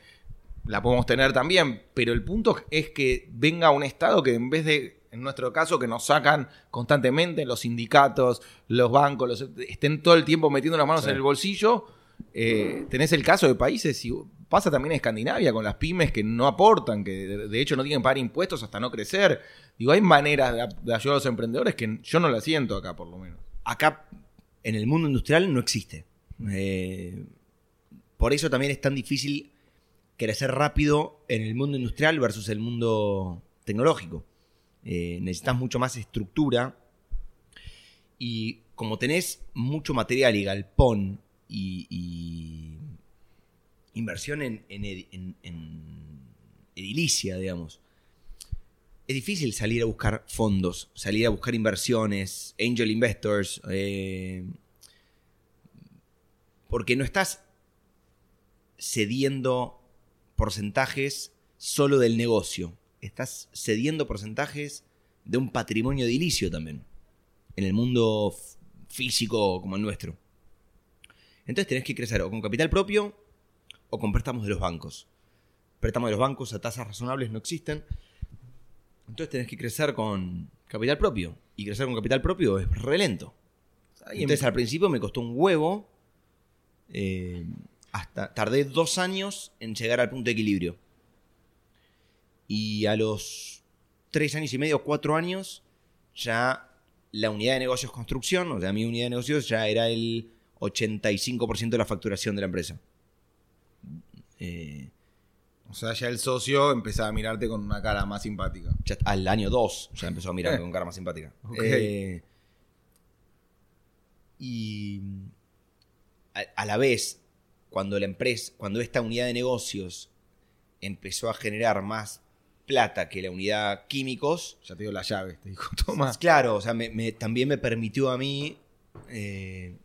la podemos tener también. Pero el punto es que venga un Estado que en vez de. En nuestro caso, que nos sacan constantemente los sindicatos, los bancos, los- estén todo el tiempo metiendo las manos Sí. en el bolsillo. eh, tenés el caso de países, y pasa también en Escandinavia con las pymes que no aportan, que de, hecho no tienen que pagar impuestos hasta no crecer. Digo, hay maneras de, ayudar a los emprendedores que yo no las siento acá, por lo menos. Acá, en el mundo industrial, no existe. Eh, por eso también es tan difícil crecer rápido en el mundo industrial versus el mundo tecnológico. Eh, necesitas mucho más estructura. Y como tenés mucho material y galpón y inversión en, en ed- en- en edilicia, digamos. Es difícil salir a buscar fondos, salir a buscar inversiones, angel investors, eh, porque no estás cediendo porcentajes solo del negocio, estás cediendo porcentajes de un patrimonio edilicio también, en el mundo físico como el nuestro. Entonces tenés que crecer o con capital propio o con préstamos de los bancos. Préstamos de los bancos a tasas razonables no existen. Entonces tenés que crecer con capital propio. Y crecer con capital propio es re lento. Entonces al principio me costó un huevo. eh, hasta tardé dos años en llegar al punto de equilibrio. Y a los tres años y medio, cuatro años, ya la unidad de negocios construcción, o sea, mi unidad de negocios ya era el 85% de la facturación de la empresa. Eh, O sea, ya el socio empezaba a mirarte con una cara más simpática. ya al año 2 ya empezó a mirar Eh. con cara más simpática. Ok. Eh, y a, a la vez, cuando la empresa, cuando esta unidad de negocios empezó a generar más plata que la unidad químicos, Ya te dio las llaves, te dijo, toma. claro, o sea, me- me- también me permitió a mí eh,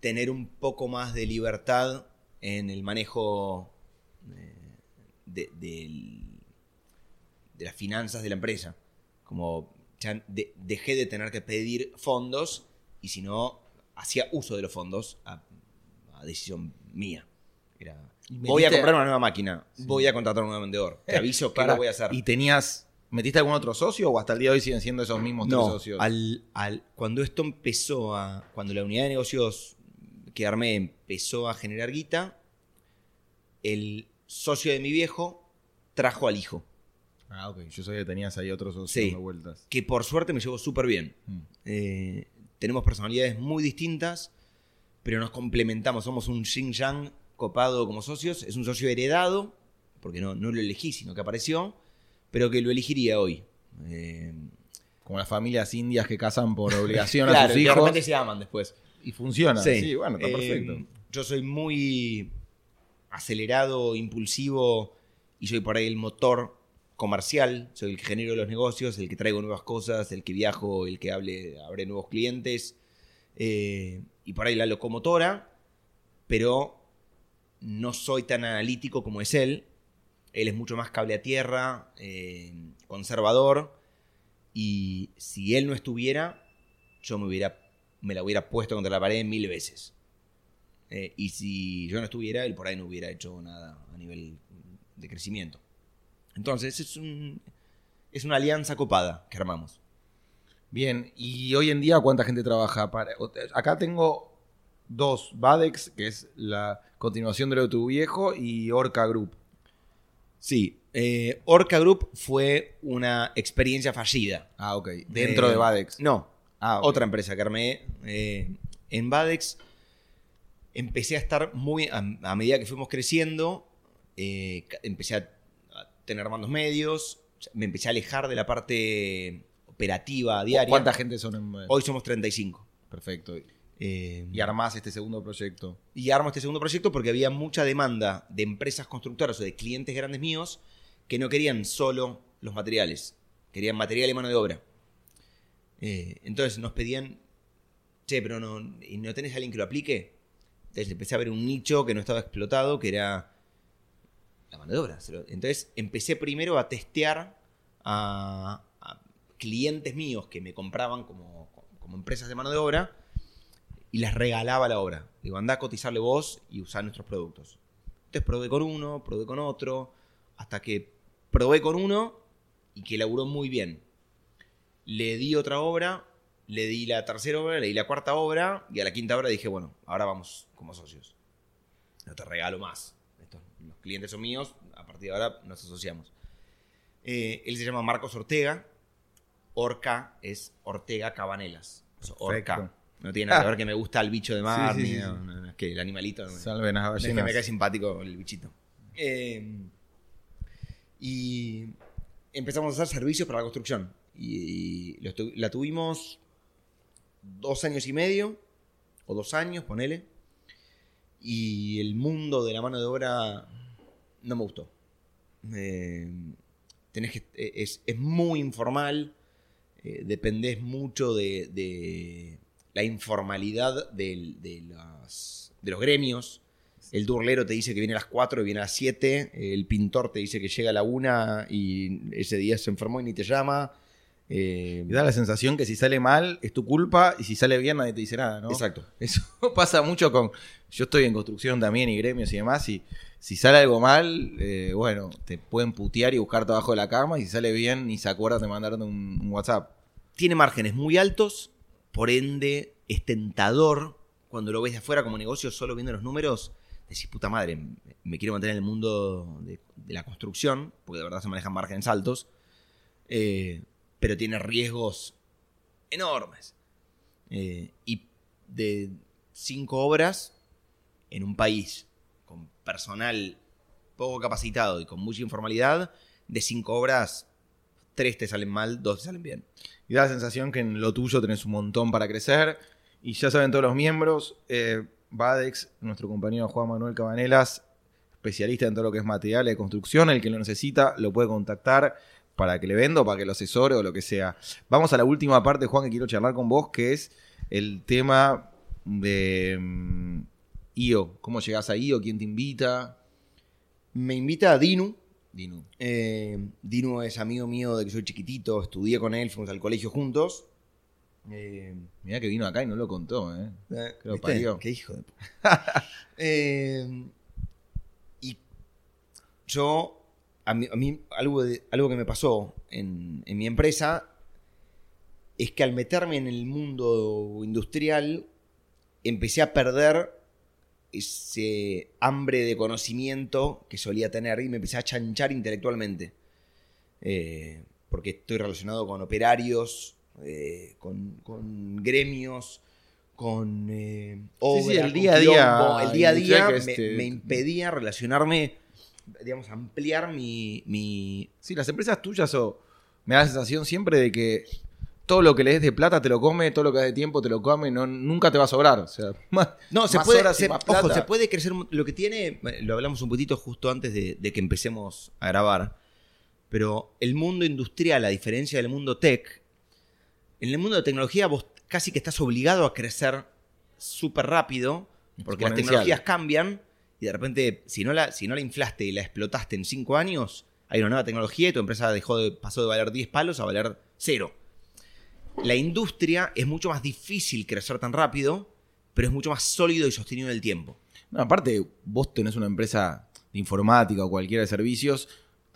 tener un poco más de libertad en el manejo eh, de, de las finanzas de la empresa. Como ya de- dejé de tener que pedir fondos y si no, hacía uso de los fondos a, a decisión mía. Era, voy a comprar una nueva máquina, voy a contratar un nuevo vendedor, te aviso que lo voy a hacer. ¿Y tenías, metiste algún otro socio o hasta el día de hoy siguen siendo esos mismos tres socios? al, al- cuando esto empezó a. Cuando la unidad de negocios que armé empezó a generar guita, el socio de mi viejo trajo al hijo. Ah, ok. Yo sabía que tenías ahí otros socios Sí. dando vueltas. Que por suerte me llevó súper bien. Mm. Eh, tenemos personalidades muy distintas, pero nos complementamos. Somos un yin yang copado como socios. Es un socio heredado, porque no, no lo elegí, sino que apareció, pero que lo elegiría hoy. Eh, Como las familias indias que casan por obligación a sus y de hijos. repente se aman después. Y funciona. Sí, bueno, está Eh, perfecto. Yo soy muy acelerado, impulsivo y soy por ahí el motor comercial. Soy el que genero los negocios, el que traigo nuevas cosas, el que viajo, el que hable, abre nuevos clientes. eh, y por ahí la locomotora, pero no soy tan analítico como es él. Él es mucho más cable a tierra, eh, conservador. Y si él no estuviera, yo me hubiera me la hubiera puesto contra la pared mil veces. Eh, y si yo no estuviera, él por ahí no hubiera hecho nada a nivel de crecimiento. Entonces, es, un, es una alianza copada que armamos. Bien, y hoy en día, ¿cuánta gente trabaja? Para... Acá tengo dos, Badex, que es la continuación de lo de tu viejo, y Orca Group. Sí, eh, Orca Group fue una experiencia fallida. Ah, ok. Dentro Eh, de Badex. No, Ah, otra empresa que armé. eh, en Badex empecé a estar muy, a, a medida que fuimos creciendo, eh, empecé a, a tener mandos medios, me empecé a alejar de la parte operativa diaria. ¿Cuánta gente son en Badex? Hoy somos 35. Perfecto. Eh, Y armás este segundo proyecto. y armo este segundo proyecto porque había mucha demanda de empresas constructoras o de clientes grandes míos que no querían solo los materiales, querían material y mano de obra. Eh, entonces nos pedían, che, pero no, ¿y no tenés a alguien que lo aplique? Entonces empecé a ver un nicho que no estaba explotado, que era la mano de obra. Entonces empecé primero a testear a, a clientes míos que me compraban como, como empresas de mano de obra y les regalaba la obra. Digo, anda a cotizarle vos y usar nuestros productos. Entonces probé con uno, probé con otro, hasta que probé con uno y que laburó muy bien. Le di otra obra, le di la tercera obra, le di la cuarta obra y a la quinta obra dije, bueno, ahora vamos como socios. No te regalo más. Estos, los clientes son míos, a partir de ahora nos asociamos. Eh, él se llama Marcos Ortega. Orca es Ortega Cabanelas. Orca. No tiene nada que ver que me gusta el bicho de mar, Sí, sí, ni- sí. no, no, no, es que el animalito. Salven no, es que me cae simpático el bichito. Eh, y empezamos a hacer servicios para la construcción. Y, la tuvimos dos años y medio, o dos años, ponele. Y el mundo de la mano de obra no me gustó. eh, tenés que, es, es muy informal, eh, dependés mucho de, de la informalidad de, las- de los gremios. El durlero te dice que viene a las 4 y viene a las 7. El pintor te dice que llega a la 1 y ese día se enfermó y ni te llama. Eh, da la sensación que si sale mal es tu culpa y si sale bien nadie te dice nada, ¿no? Exacto. Eso pasa mucho con. Yo estoy en construcción también y gremios y demás. Y si sale algo mal, eh, bueno, te pueden putear y buscarte abajo de la cama. Y si sale bien, ni se acuerdan de mandarte un, un WhatsApp. Tiene márgenes muy altos, por ende es tentador cuando lo ves de afuera como negocio, solo viendo los números. Decís, puta madre, me quiero mantener en el mundo de, de la construcción, porque de verdad se manejan márgenes altos. eh, pero tiene riesgos enormes. Eh, y de cinco obras en un país con personal poco capacitado y con mucha informalidad, de cinco obras, tres te salen mal, dos te salen bien. Y da la sensación que en lo tuyo tenés un montón para crecer. Y ya saben todos los miembros, eh, Badex, nuestro compañero Juan Manuel Cabanelas, especialista en todo lo que es material de construcción, el que lo necesita lo puede contactar para que le venda o para que lo asesore o lo que sea. Vamos a la última parte, Juan, que quiero charlar con vos, que es el tema de mm, IO. ¿Cómo llegás a IO? ¿Quién te invita? Me invita a Dinu. Dinu. Eh, Dinu es amigo mío de que soy chiquitito, estudié con él, fuimos al colegio juntos. Eh, Mirá que vino acá y no lo contó, ¿eh? eh, parió. Qué hijo de... Eh, y yo, a mí, a mí algo, de- algo que me pasó en, en mi empresa es que al meterme en el mundo industrial empecé a perder ese hambre de conocimiento que solía tener y me empecé a chanchar intelectualmente. Eh, porque estoy relacionado con operarios, eh, con, con gremios, con eh, obra, sí, el día a día quilombo. El día a día me, este- me impedía relacionarme, digamos, ampliar mi, mi, Sí, las empresas tuyas o me da la sensación siempre de que todo lo que le des de plata te lo come, todo lo que das de tiempo te lo come, no, nunca te va a sobrar. O sea, más, No, se más puede, horas y se- ojo, se puede crecer. Lo que tiene, eh, lo hablamos un poquitito justo antes de, de que empecemos a grabar, pero el mundo industrial, a diferencia del mundo tech, en el mundo de tecnología vos casi que estás obligado a crecer súper rápido, porque las tecnologías cambian y de repente, si no, la, si no la inflaste y la explotaste en cinco años, hay una nueva tecnología y tu empresa dejó de, pasó de valer 10 palos a valer cero. La industria es mucho más difícil crecer tan rápido, pero es mucho más sólido y sostenido en el tiempo. No, aparte, vos tenés una empresa de informática o cualquiera de servicios,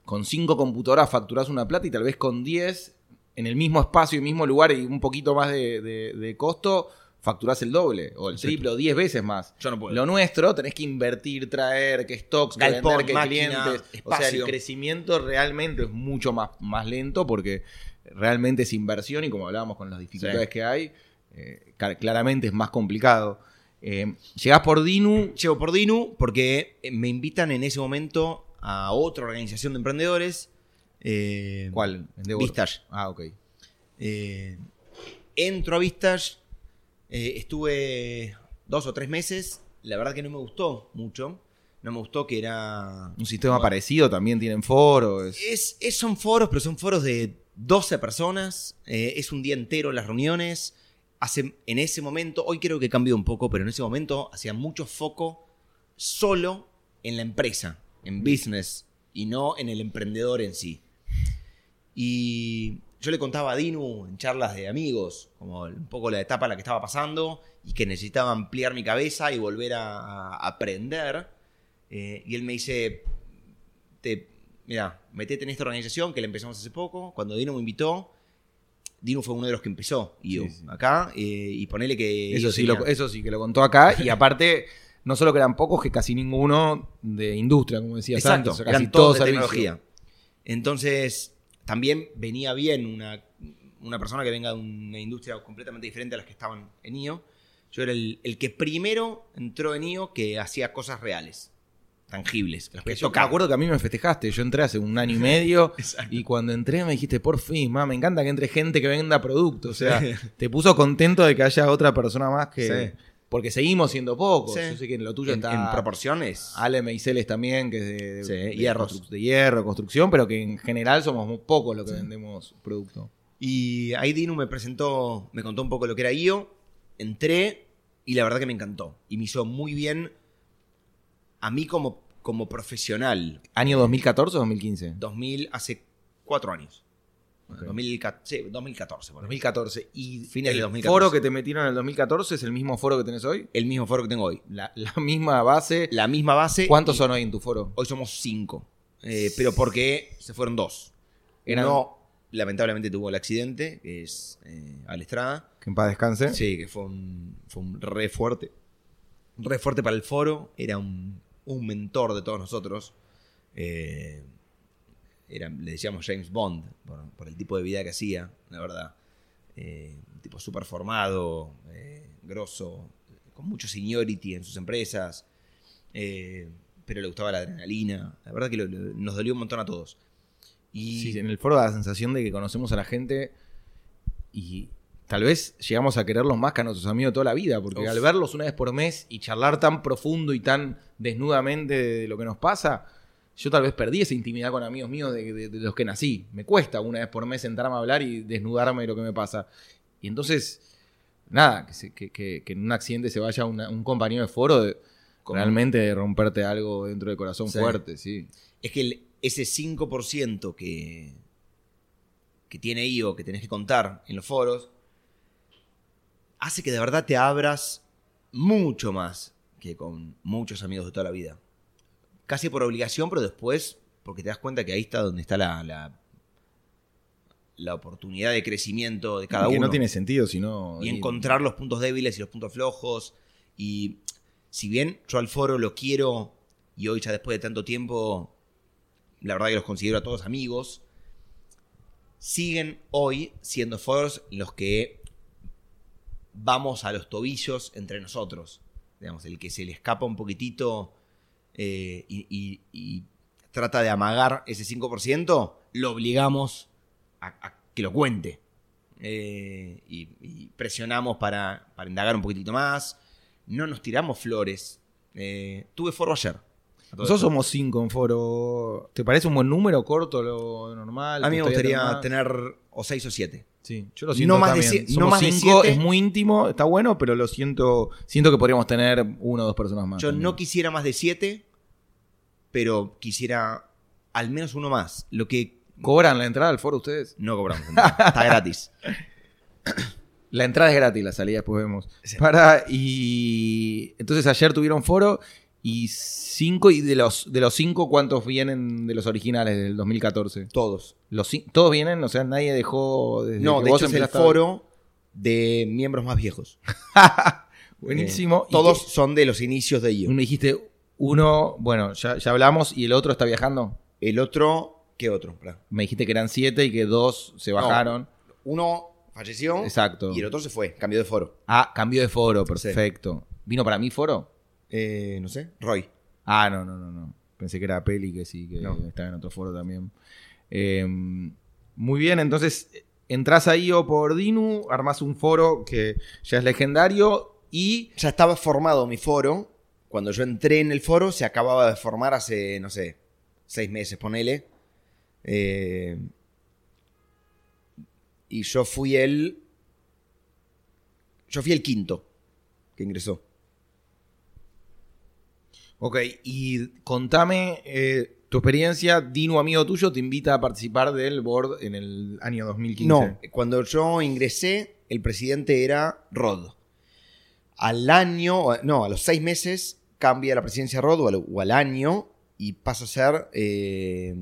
con cinco computadoras facturás una plata y tal vez con 10 en el mismo espacio y mismo lugar y un poquito más de- de costo, facturás el doble o el triple o 10 veces más. Yo no puedo. Lo nuestro tenés que invertir, traer, que stocks, que Galpón, vender, que máquina, clientes. O sea, el espacio. crecimiento realmente es mucho más, más lento porque realmente es inversión y como hablábamos con las dificultades Sí. que hay, eh, claramente es más complicado. Eh, llegás por Dinu, Llevo por Dinu porque eh, me invitan en ese momento a otra organización de emprendedores. eh, ¿cuál? Vistage. Ah, ok. Eh, entro a Vistage, eh, estuve dos o tres meses. La verdad que no me gustó mucho. No me gustó que era. Un sistema Bueno. parecido, también tienen foros. Es, es- son foros, pero son foros de 12 personas. eh, es un día entero las reuniones. Hace, en ese momento, hoy creo que cambió un poco, pero en ese momento hacía mucho foco solo en la empresa, en business, y no en el emprendedor en sí. Y yo le contaba a Dinu en charlas de amigos, como un poco la etapa en la que estaba pasando y que necesitaba ampliar mi cabeza y volver a, a aprender. Eh, y él me dice, te, mira, metete en esta organización que la empezamos hace poco. Cuando Dino me invitó, Dino fue uno de los que empezó y yo, Sí, sí. acá. eh, y ponele que. Eso sí, lo- eso sí que lo contó acá. Y aparte, no solo que eran pocos, que casi ninguno de industria, como decías Exacto, antes. o sea, casi eran todos de servicio. tecnología. Entonces, también venía bien una, una persona que venga de una industria completamente diferente a las que estaban en IO. Yo era el, el que primero entró en IO que hacía cosas reales, tangibles, las que Yo me acuerdo que a mí me festejaste. Yo entré hace un año y medio. Exacto. y cuando entré me dijiste, por fin, ma, me encanta que entre gente que venda productos. O sea, te puso contento de que haya otra persona más que, Sí. Porque seguimos siendo pocos. Sí. Yo sé que en lo tuyo En, está. en proporciones. Ale Meiseles también, que es de, Sí, constru- de hierro, construcción, pero que en general somos muy pocos los que vendemos producto. Y ahí Dinu me presentó, me contó un poco lo que era IO. Entré y la verdad que me encantó. Y me hizo muy bien a mí como, como profesional. ¿Año 2014 o 2015? 2000, hace cuatro años. Ok. 2014, sí, 2014. por ahí. 2014. ¿Y Fines el de 2014. foro que te metieron en el 2014 es el mismo foro que tenés hoy? El mismo foro que tengo hoy. La, la misma base. La misma base. ¿Cuántos son hoy en tu foro? Hoy somos cinco. Eh, pero porque se fueron dos. Eran- Uno, lamentablemente, tuvo el accidente, que es eh, Al Estrada. Que en paz descanse. Sí, que fue un, fue un re fuerte. Re fuerte para el foro. Era un, un mentor de todos nosotros. Eh, era, le decíamos James Bond por, por el tipo de vida que hacía, la verdad. Eh, un tipo súper formado, eh, grosso, con mucho seniority en sus empresas. eh, pero le gustaba la adrenalina. La verdad que lo- lo- nos dolió un montón a todos. Y Sí, en el foro da la sensación de que conocemos a la gente y tal vez llegamos a quererlos más que a nuestros amigos toda la vida, porque Uf. al verlos una vez por mes y charlar tan profundo y tan desnudamente de lo que nos pasa, yo tal vez perdí esa intimidad con amigos míos de, de- de los que nací. Me cuesta una vez por mes sentarme a hablar y desnudarme de lo que me pasa. Y entonces, nada, que, se- que- que- que en un accidente se vaya una- un compañero de foro, de- realmente de romperte algo dentro del corazón Sí. fuerte, sí. es que el- ese 5% que, que tiene IO, que tenés que contar en los foros, hace que de verdad te abras mucho más que con muchos amigos de toda la vida. Casi por obligación, pero después, porque te das cuenta que ahí está donde está la, la, la oportunidad de crecimiento de cada que uno no tiene sentido si no... y encontrar los puntos débiles y los puntos flojos. Y si bien yo al foro lo quiero y hoy ya después de tanto tiempo, la verdad que los considero a todos amigos, siguen hoy siendo foros los que vamos a los tobillos entre nosotros. Digamos, el que se le escapa un poquitito eh, y, y- y trata de amagar ese 5%, lo obligamos a, a que lo cuente. Eh, y, y presionamos para, para indagar un poquitito más. No nos tiramos flores. Eh, tuve foro ayer. Nosotros esto. somos cinco en foro. ¿Te parece un buen número, corto, lo normal? A mí me ¿Te gustaría más? tener o 6 o 7. Sí, yo lo siento no más de también. Somos no más de cinco, siete. es muy íntimo, está bueno, pero lo siento, siento que podríamos tener uno o dos personas más. Yo también. no quisiera más de 7, pero quisiera al menos uno más. Lo que ¿Cobran la entrada al foro ustedes? no cobramos. Está gratis. La entrada es gratis, la salida después vemos. Sí. Para, y entonces ayer tuvieron foro y cinco, y de los, de los cinco, ¿cuántos vienen de los originales del 2014? Todos. Los, ¿Todos vienen? O sea, nadie dejó desde No, que de vos hecho es el foro de miembros más viejos. Buenísimo. Eh, ¿Y todos qué- son de los inicios de IO. Me dijiste uno, bueno, ya, ya hablamos, y el otro está viajando. El otro, ¿qué otro? Me dijiste que eran siete y que dos se bajaron. Uno falleció Exacto. y el otro se fue, cambió de foro. Ah, cambio de foro, perfecto. ¿Vino para mí foro? Eh, no sé, Roy. Ah, no, no, no, no. Pensé que era Peli, que sí, que No. estaba en otro foro también. Eh, muy bien, entonces entras ahí o por Dinu, armas un foro que ya es legendario y Ya estaba formado mi foro. Cuando yo entré en el foro, se acababa de formar hace, no sé, seis meses, ponele. Eh, y yo fui el. Yo fui el quinto que ingresó. Ok, y contame eh, tu experiencia. Dinu, amigo tuyo, te invita a participar del board en el año 2015. No, cuando yo ingresé, el presidente era Rod. Al año, no, a los seis meses cambia la presidencia Rod o al, año y pasa a ser eh,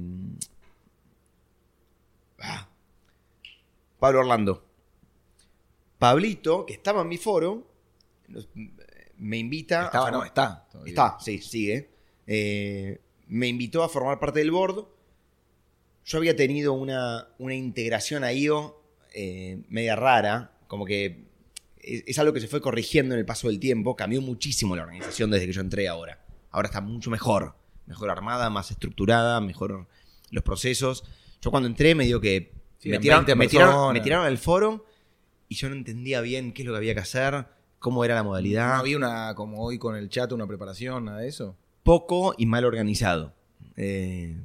ah, Pablo Orlando. Pablito, que estaba en mi foro, me invita. a Estaba, no, formar- está. todavía. Está, sí, sigue. Eh, me invitó a formar parte del board. Yo había tenido una, una integración a IO eh, media rara, como que es, es algo que se fue corrigiendo en el paso del tiempo. Cambió muchísimo la organización desde que yo entré ahora. Ahora está mucho mejor. Mejor armada, más estructurada, mejor los procesos. Yo cuando entré me dio que Sí, me, tiraron, 20 me tiraron- me tiraron al foro y yo no entendía bien qué es lo que había que hacer, cómo era la modalidad. No había una, como hoy con el chat, una preparación, nada de eso. Poco y mal organizado. Eh,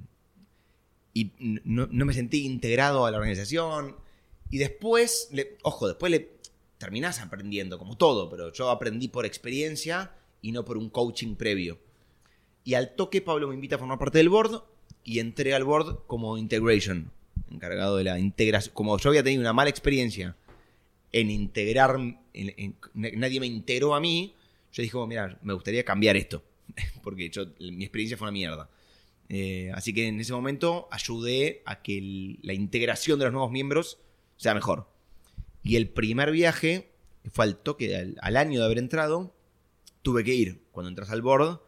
y no, no me sentí integrado a la organización. Y después, le- ojo, después le terminás aprendiendo, como todo, pero yo aprendí por experiencia y no por un coaching previo. Y al toque Pablo me invita a formar parte del board y entré al board como integration, encargado de la integración. Como yo había tenido una mala experiencia en integrar, en- en- nadie me integró a mí, yo dije, mira, me gustaría cambiar esto, porque yo, mi experiencia fue una mierda. Eh, así que en ese momento ayudé a que el- la integración de los nuevos miembros sea mejor. Y el primer viaje, que fue al toque, al, al año de haber entrado, tuve que ir. Cuando entras al board,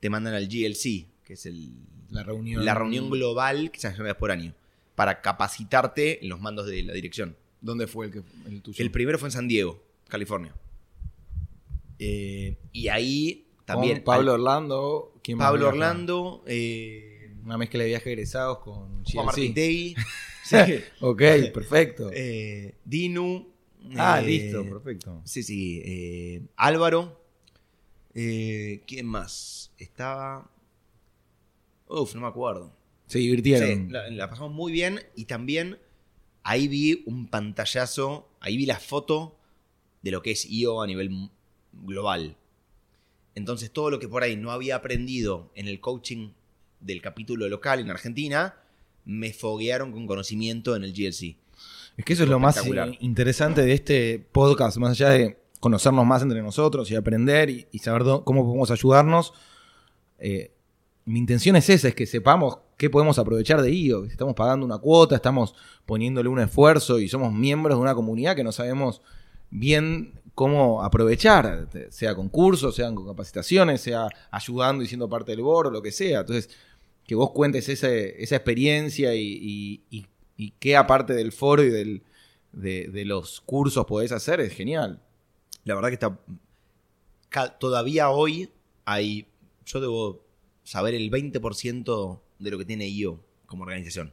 te mandan al GLC, que es el, La reunión. la reunión global que se hace una vez por año, para capacitarte en los mandos de la dirección. ¿Dónde fue el, que, el tuyo? El primero fue en San Diego, California. Eh, y ahí también. Con Pablo al- Orlando. ¿quién Pablo? Orlando, eh, Una mezcla de viajes egresados con Juan GLC. Martitegui, ok, perfecto. eh, Dinu. ah, eh, listo, perfecto. Sí, sí. eh, Álvaro. ¿Quién más? Estaba. Uf, no me acuerdo. Se divirtieron. Sí, la, la pasamos muy bien y también ahí vi un pantallazo, ahí vi la foto de lo que es IO a nivel global. Entonces todo lo que por ahí no había aprendido en el coaching del capítulo local en Argentina, me foguearon con conocimiento en el GLC. Es que eso es lo más eh, interesante de este podcast, más allá de conocernos más entre nosotros y aprender y, y saber cómo podemos ayudarnos. eh, mi intención es esa, es que sepamos qué podemos aprovechar de IO. Estamos pagando una cuota, estamos poniéndole un esfuerzo y somos miembros de una comunidad que no sabemos bien cómo aprovechar, sea con cursos, sean con capacitaciones, sea ayudando y siendo parte del board o lo que sea. Entonces, que vos cuentes ese- esa experiencia y, qué aparte del foro y del, de, de los cursos podés hacer es genial. La verdad que está. Todavía hoy hay. Yo debo saber el 20% de lo que tiene IO como organización.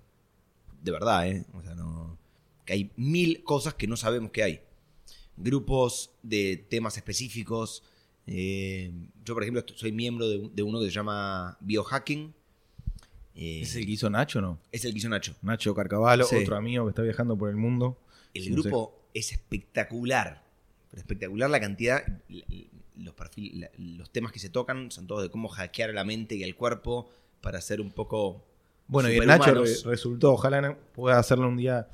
De verdad, ¿eh? O sea, no. Que hay mil cosas que no sabemos que hay. Grupos de temas específicos. eh, yo, por ejemplo, soy miembro de, de uno que se llama Biohacking. eh, ¿Es el que hizo Nacho no? es el que hizo Nacho. Nacho Carcavalo, Sí. otro amigo que está viajando por el mundo. El no grupo es espectacular. Pero espectacular la cantidad, los, perfil- los temas que se tocan son todos de cómo hackear a la mente y al cuerpo para ser un poco. Bueno, y el Nacho re- resultó, ojalá pueda hacerle un día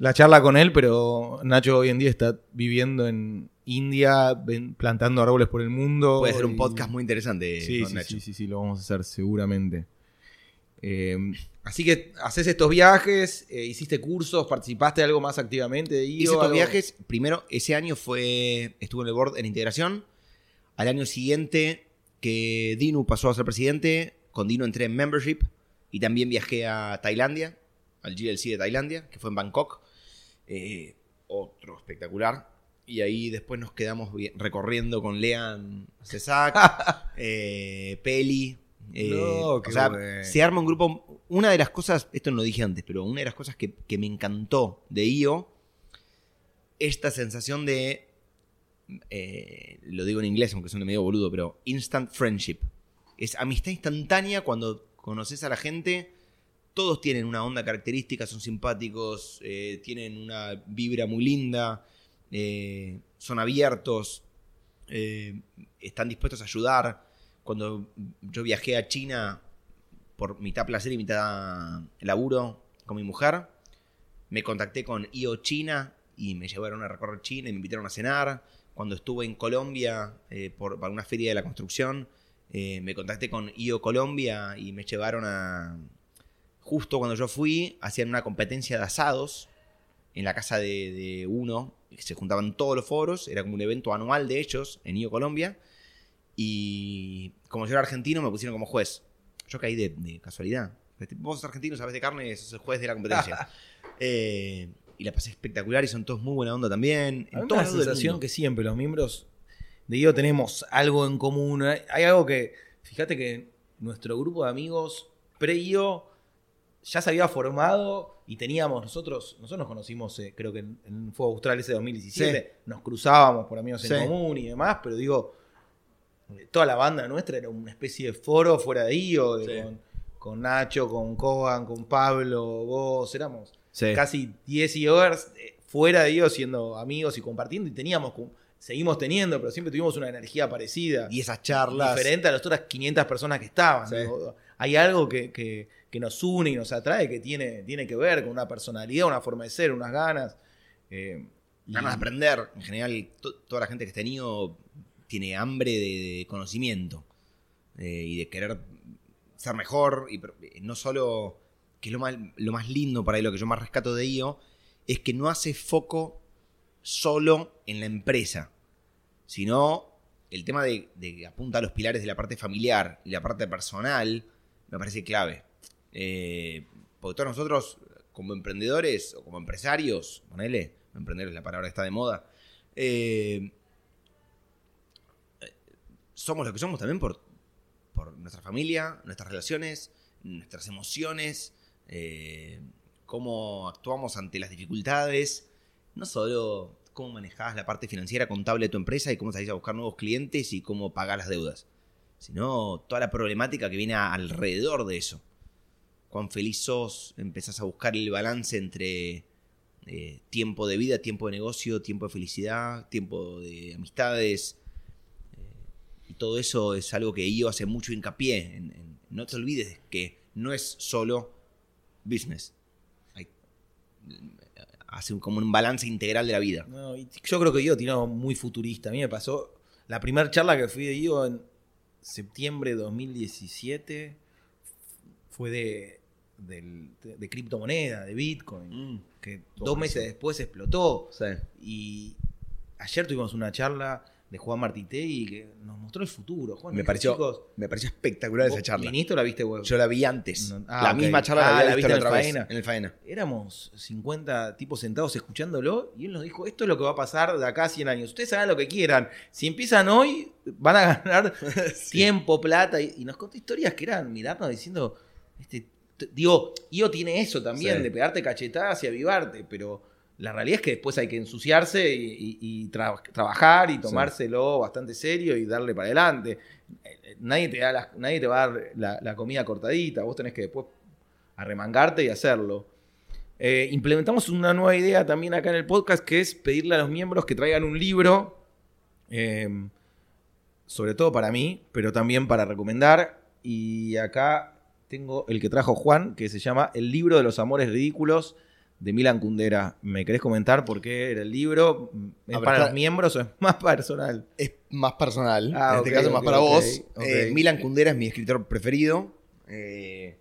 la charla con él, pero Nacho hoy en día está viviendo en India, plantando árboles por el mundo. Puede ser un y- podcast muy interesante Sí, con sí, Nacho. sí, sí, sí, lo vamos a hacer seguramente. Eh, así que haces estos viajes, eh, hiciste cursos, participaste algo más activamente de Hice estos algo- viajes. Primero, ese año fue. Estuve en el board en integración. Al año siguiente, que Dinu pasó a ser presidente, con Dinu entré en membership. Y también viajé a Tailandia, al GLC de Tailandia, que fue en Bangkok. Eh, otro espectacular. Y ahí después nos quedamos recorriendo con Lean Cesac, eh, Peli. eh, No, o sea, bueno. se arma un grupo. Una de las cosas, esto no lo dije antes, pero una de las cosas que, que me encantó de IO, esta sensación de. eh, lo digo en inglés, aunque suene medio boludo, pero instant friendship. Es amistad instantánea cuando conoces a la gente. Todos tienen una onda característica, son simpáticos, eh, tienen una vibra muy linda, eh, son abiertos, eh, están dispuestos a ayudar. Cuando yo viajé a China por mitad placer y mitad laburo con mi mujer, me contacté con IO China y me llevaron a recorrer China y me invitaron a cenar. Cuando estuve en Colombia por, para una feria de la construcción, eh, me contacté con IO Colombia y me llevaron a... Justo cuando yo fui, hacían una competencia de asados en la casa de, de uno, se juntaban todos los foros, era como un evento anual de ellos en IO Colombia. Y como yo era argentino, me pusieron como juez. Yo caí de, de casualidad. Vos sos argentino, sabes de carne, sos el juez de la competencia. Eh, y la pasé espectacular y son todos muy buena onda también. Hay una sensación que siempre los miembros de IO tenemos algo en común. Hay hay algo que, fíjate que nuestro grupo de amigos pre-IO ya se había formado y teníamos nosotros, nosotros nos conocimos, eh, creo que en, en Fuego Austral ese 2017, nos cruzábamos por amigos Sí. en común y demás, pero digo, eh, toda la banda nuestra era una especie de foro fuera de IO, de- Sí. con, con Nacho, con Kogan, con Pablo, vos, éramos casi 10 IOers eh, fuera de IO siendo amigos y compartiendo y teníamos, seguimos teniendo, pero siempre tuvimos una energía parecida Y esas charlas. diferente a las otras 500 personas que estaban. Sí. Hay algo que, que- que nos une y nos atrae que tiene, tiene que ver con una personalidad, una forma de ser, unas ganas. eh, Ganas de aprender. En general, to- toda la gente que has tenido tiene hambre de, de conocimiento eh, y de querer ser mejor. Y eh, no solo, que es lo más, lo más lindo para él, lo que yo más rescato de IO, es que no hace foco solo en la empresa, sino el tema de, que apunta a los pilares de la parte familiar y la parte personal, me parece clave. Eh, porque todos nosotros, como emprendedores o como empresarios, ponele, emprender es la palabra que está de moda, eh, somos lo que somos también por, por nuestra familia, nuestras relaciones, nuestras emociones, eh, cómo actuamos ante las dificultades, no solo cómo manejás la parte financiera contable de tu empresa y cómo salís a buscar nuevos clientes y cómo pagar las deudas, sino toda la problemática que viene alrededor de eso. Cuán feliz sos, empezás a buscar el balance entre eh, tiempo de vida, tiempo de negocio, tiempo de felicidad, tiempo de amistades. eh, y todo eso es algo que yo hace mucho hincapié. No te olvides que no es solo business. Hay- hace un- como un balance integral de la vida. no, y yo creo que yo tiene algo muy futurista. A mí me pasó la primera charla que fui de IO en septiembre de 2017 fue de, de, de criptomoneda, de Bitcoin, que dos meses después explotó. Sí. Y ayer tuvimos una charla de Juan Martitegui que nos mostró el futuro. Juan, Me pareció, chicos, me pareció espectacular esa ¿vos charla. ¿Viniste o la viste vos? Yo la vi antes. No, ah, la ok. misma charla Ah, la había la visto viste en otra el vez, Faena. en el Faena. Éramos 50 tipos sentados escuchándolo y él nos dijo, esto es lo que va a pasar de acá a 100 años. Ustedes hagan lo que quieran. Si empiezan hoy, van a ganar tiempo, plata. Y, y nos contó historias que eran mirarnos diciendo, este, digo, IO tiene eso también, Sí. de pegarte cachetadas y avivarte, pero la realidad es que después hay que ensuciarse y, y- y tra- trabajar y tomárselo bastante serio y darle para adelante. Eh, Nadie te, da la- nadie te va a dar la, la comida cortadita, vos tenés que después arremangarte y hacerlo. Eh, implementamos una nueva idea también acá en el podcast que es pedirle a los miembros que traigan un libro, eh, sobre todo para mí, pero también para recomendar. Y acá tengo el que trajo Juan, que se llama El libro de los amores ridículos de Milan Kundera. ¿Me querés comentar por qué era el libro? ¿Es A ver, para los miembros o es más personal? Es más personal. Ah, en este caso, más para vos. Eh, Milan Kundera es mi escritor preferido. Eh,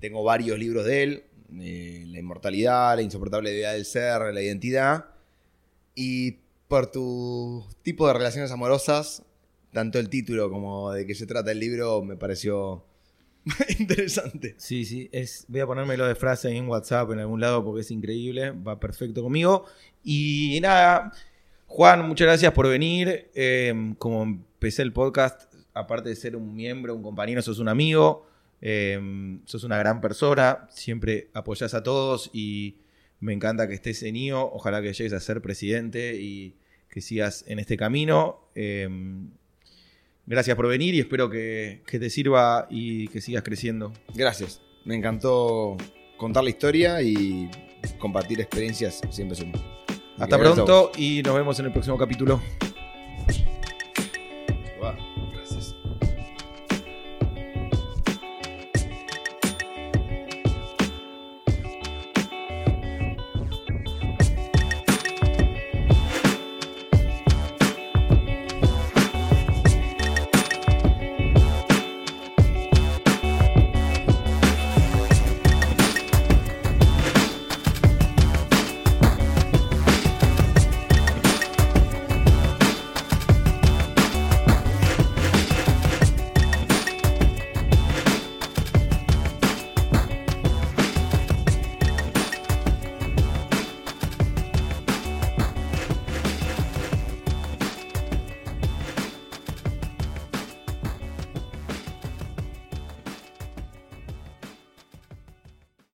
tengo varios libros de él. eh, la inmortalidad, la insoportable idea del ser, la identidad. Y por tu tipo de relaciones amorosas, tanto el título como de qué se trata el libro me pareció interesante. Sí, sí, es, voy a ponérmelo de frase en WhatsApp en algún lado porque es increíble, va perfecto conmigo. Y nada, Juan, muchas gracias por venir. Eh, como empecé el podcast, aparte de ser un miembro, un compañero, sos un amigo, eh, sos una gran persona, siempre apoyás a todos y me encanta que estés en IO, ojalá que llegues a ser presidente y que sigas en este camino. Eh, gracias por venir y espero que, que te sirva y que sigas creciendo. Gracias. Me encantó contar la historia y compartir experiencias siempre suma. Hasta pronto y nos vemos en el próximo capítulo.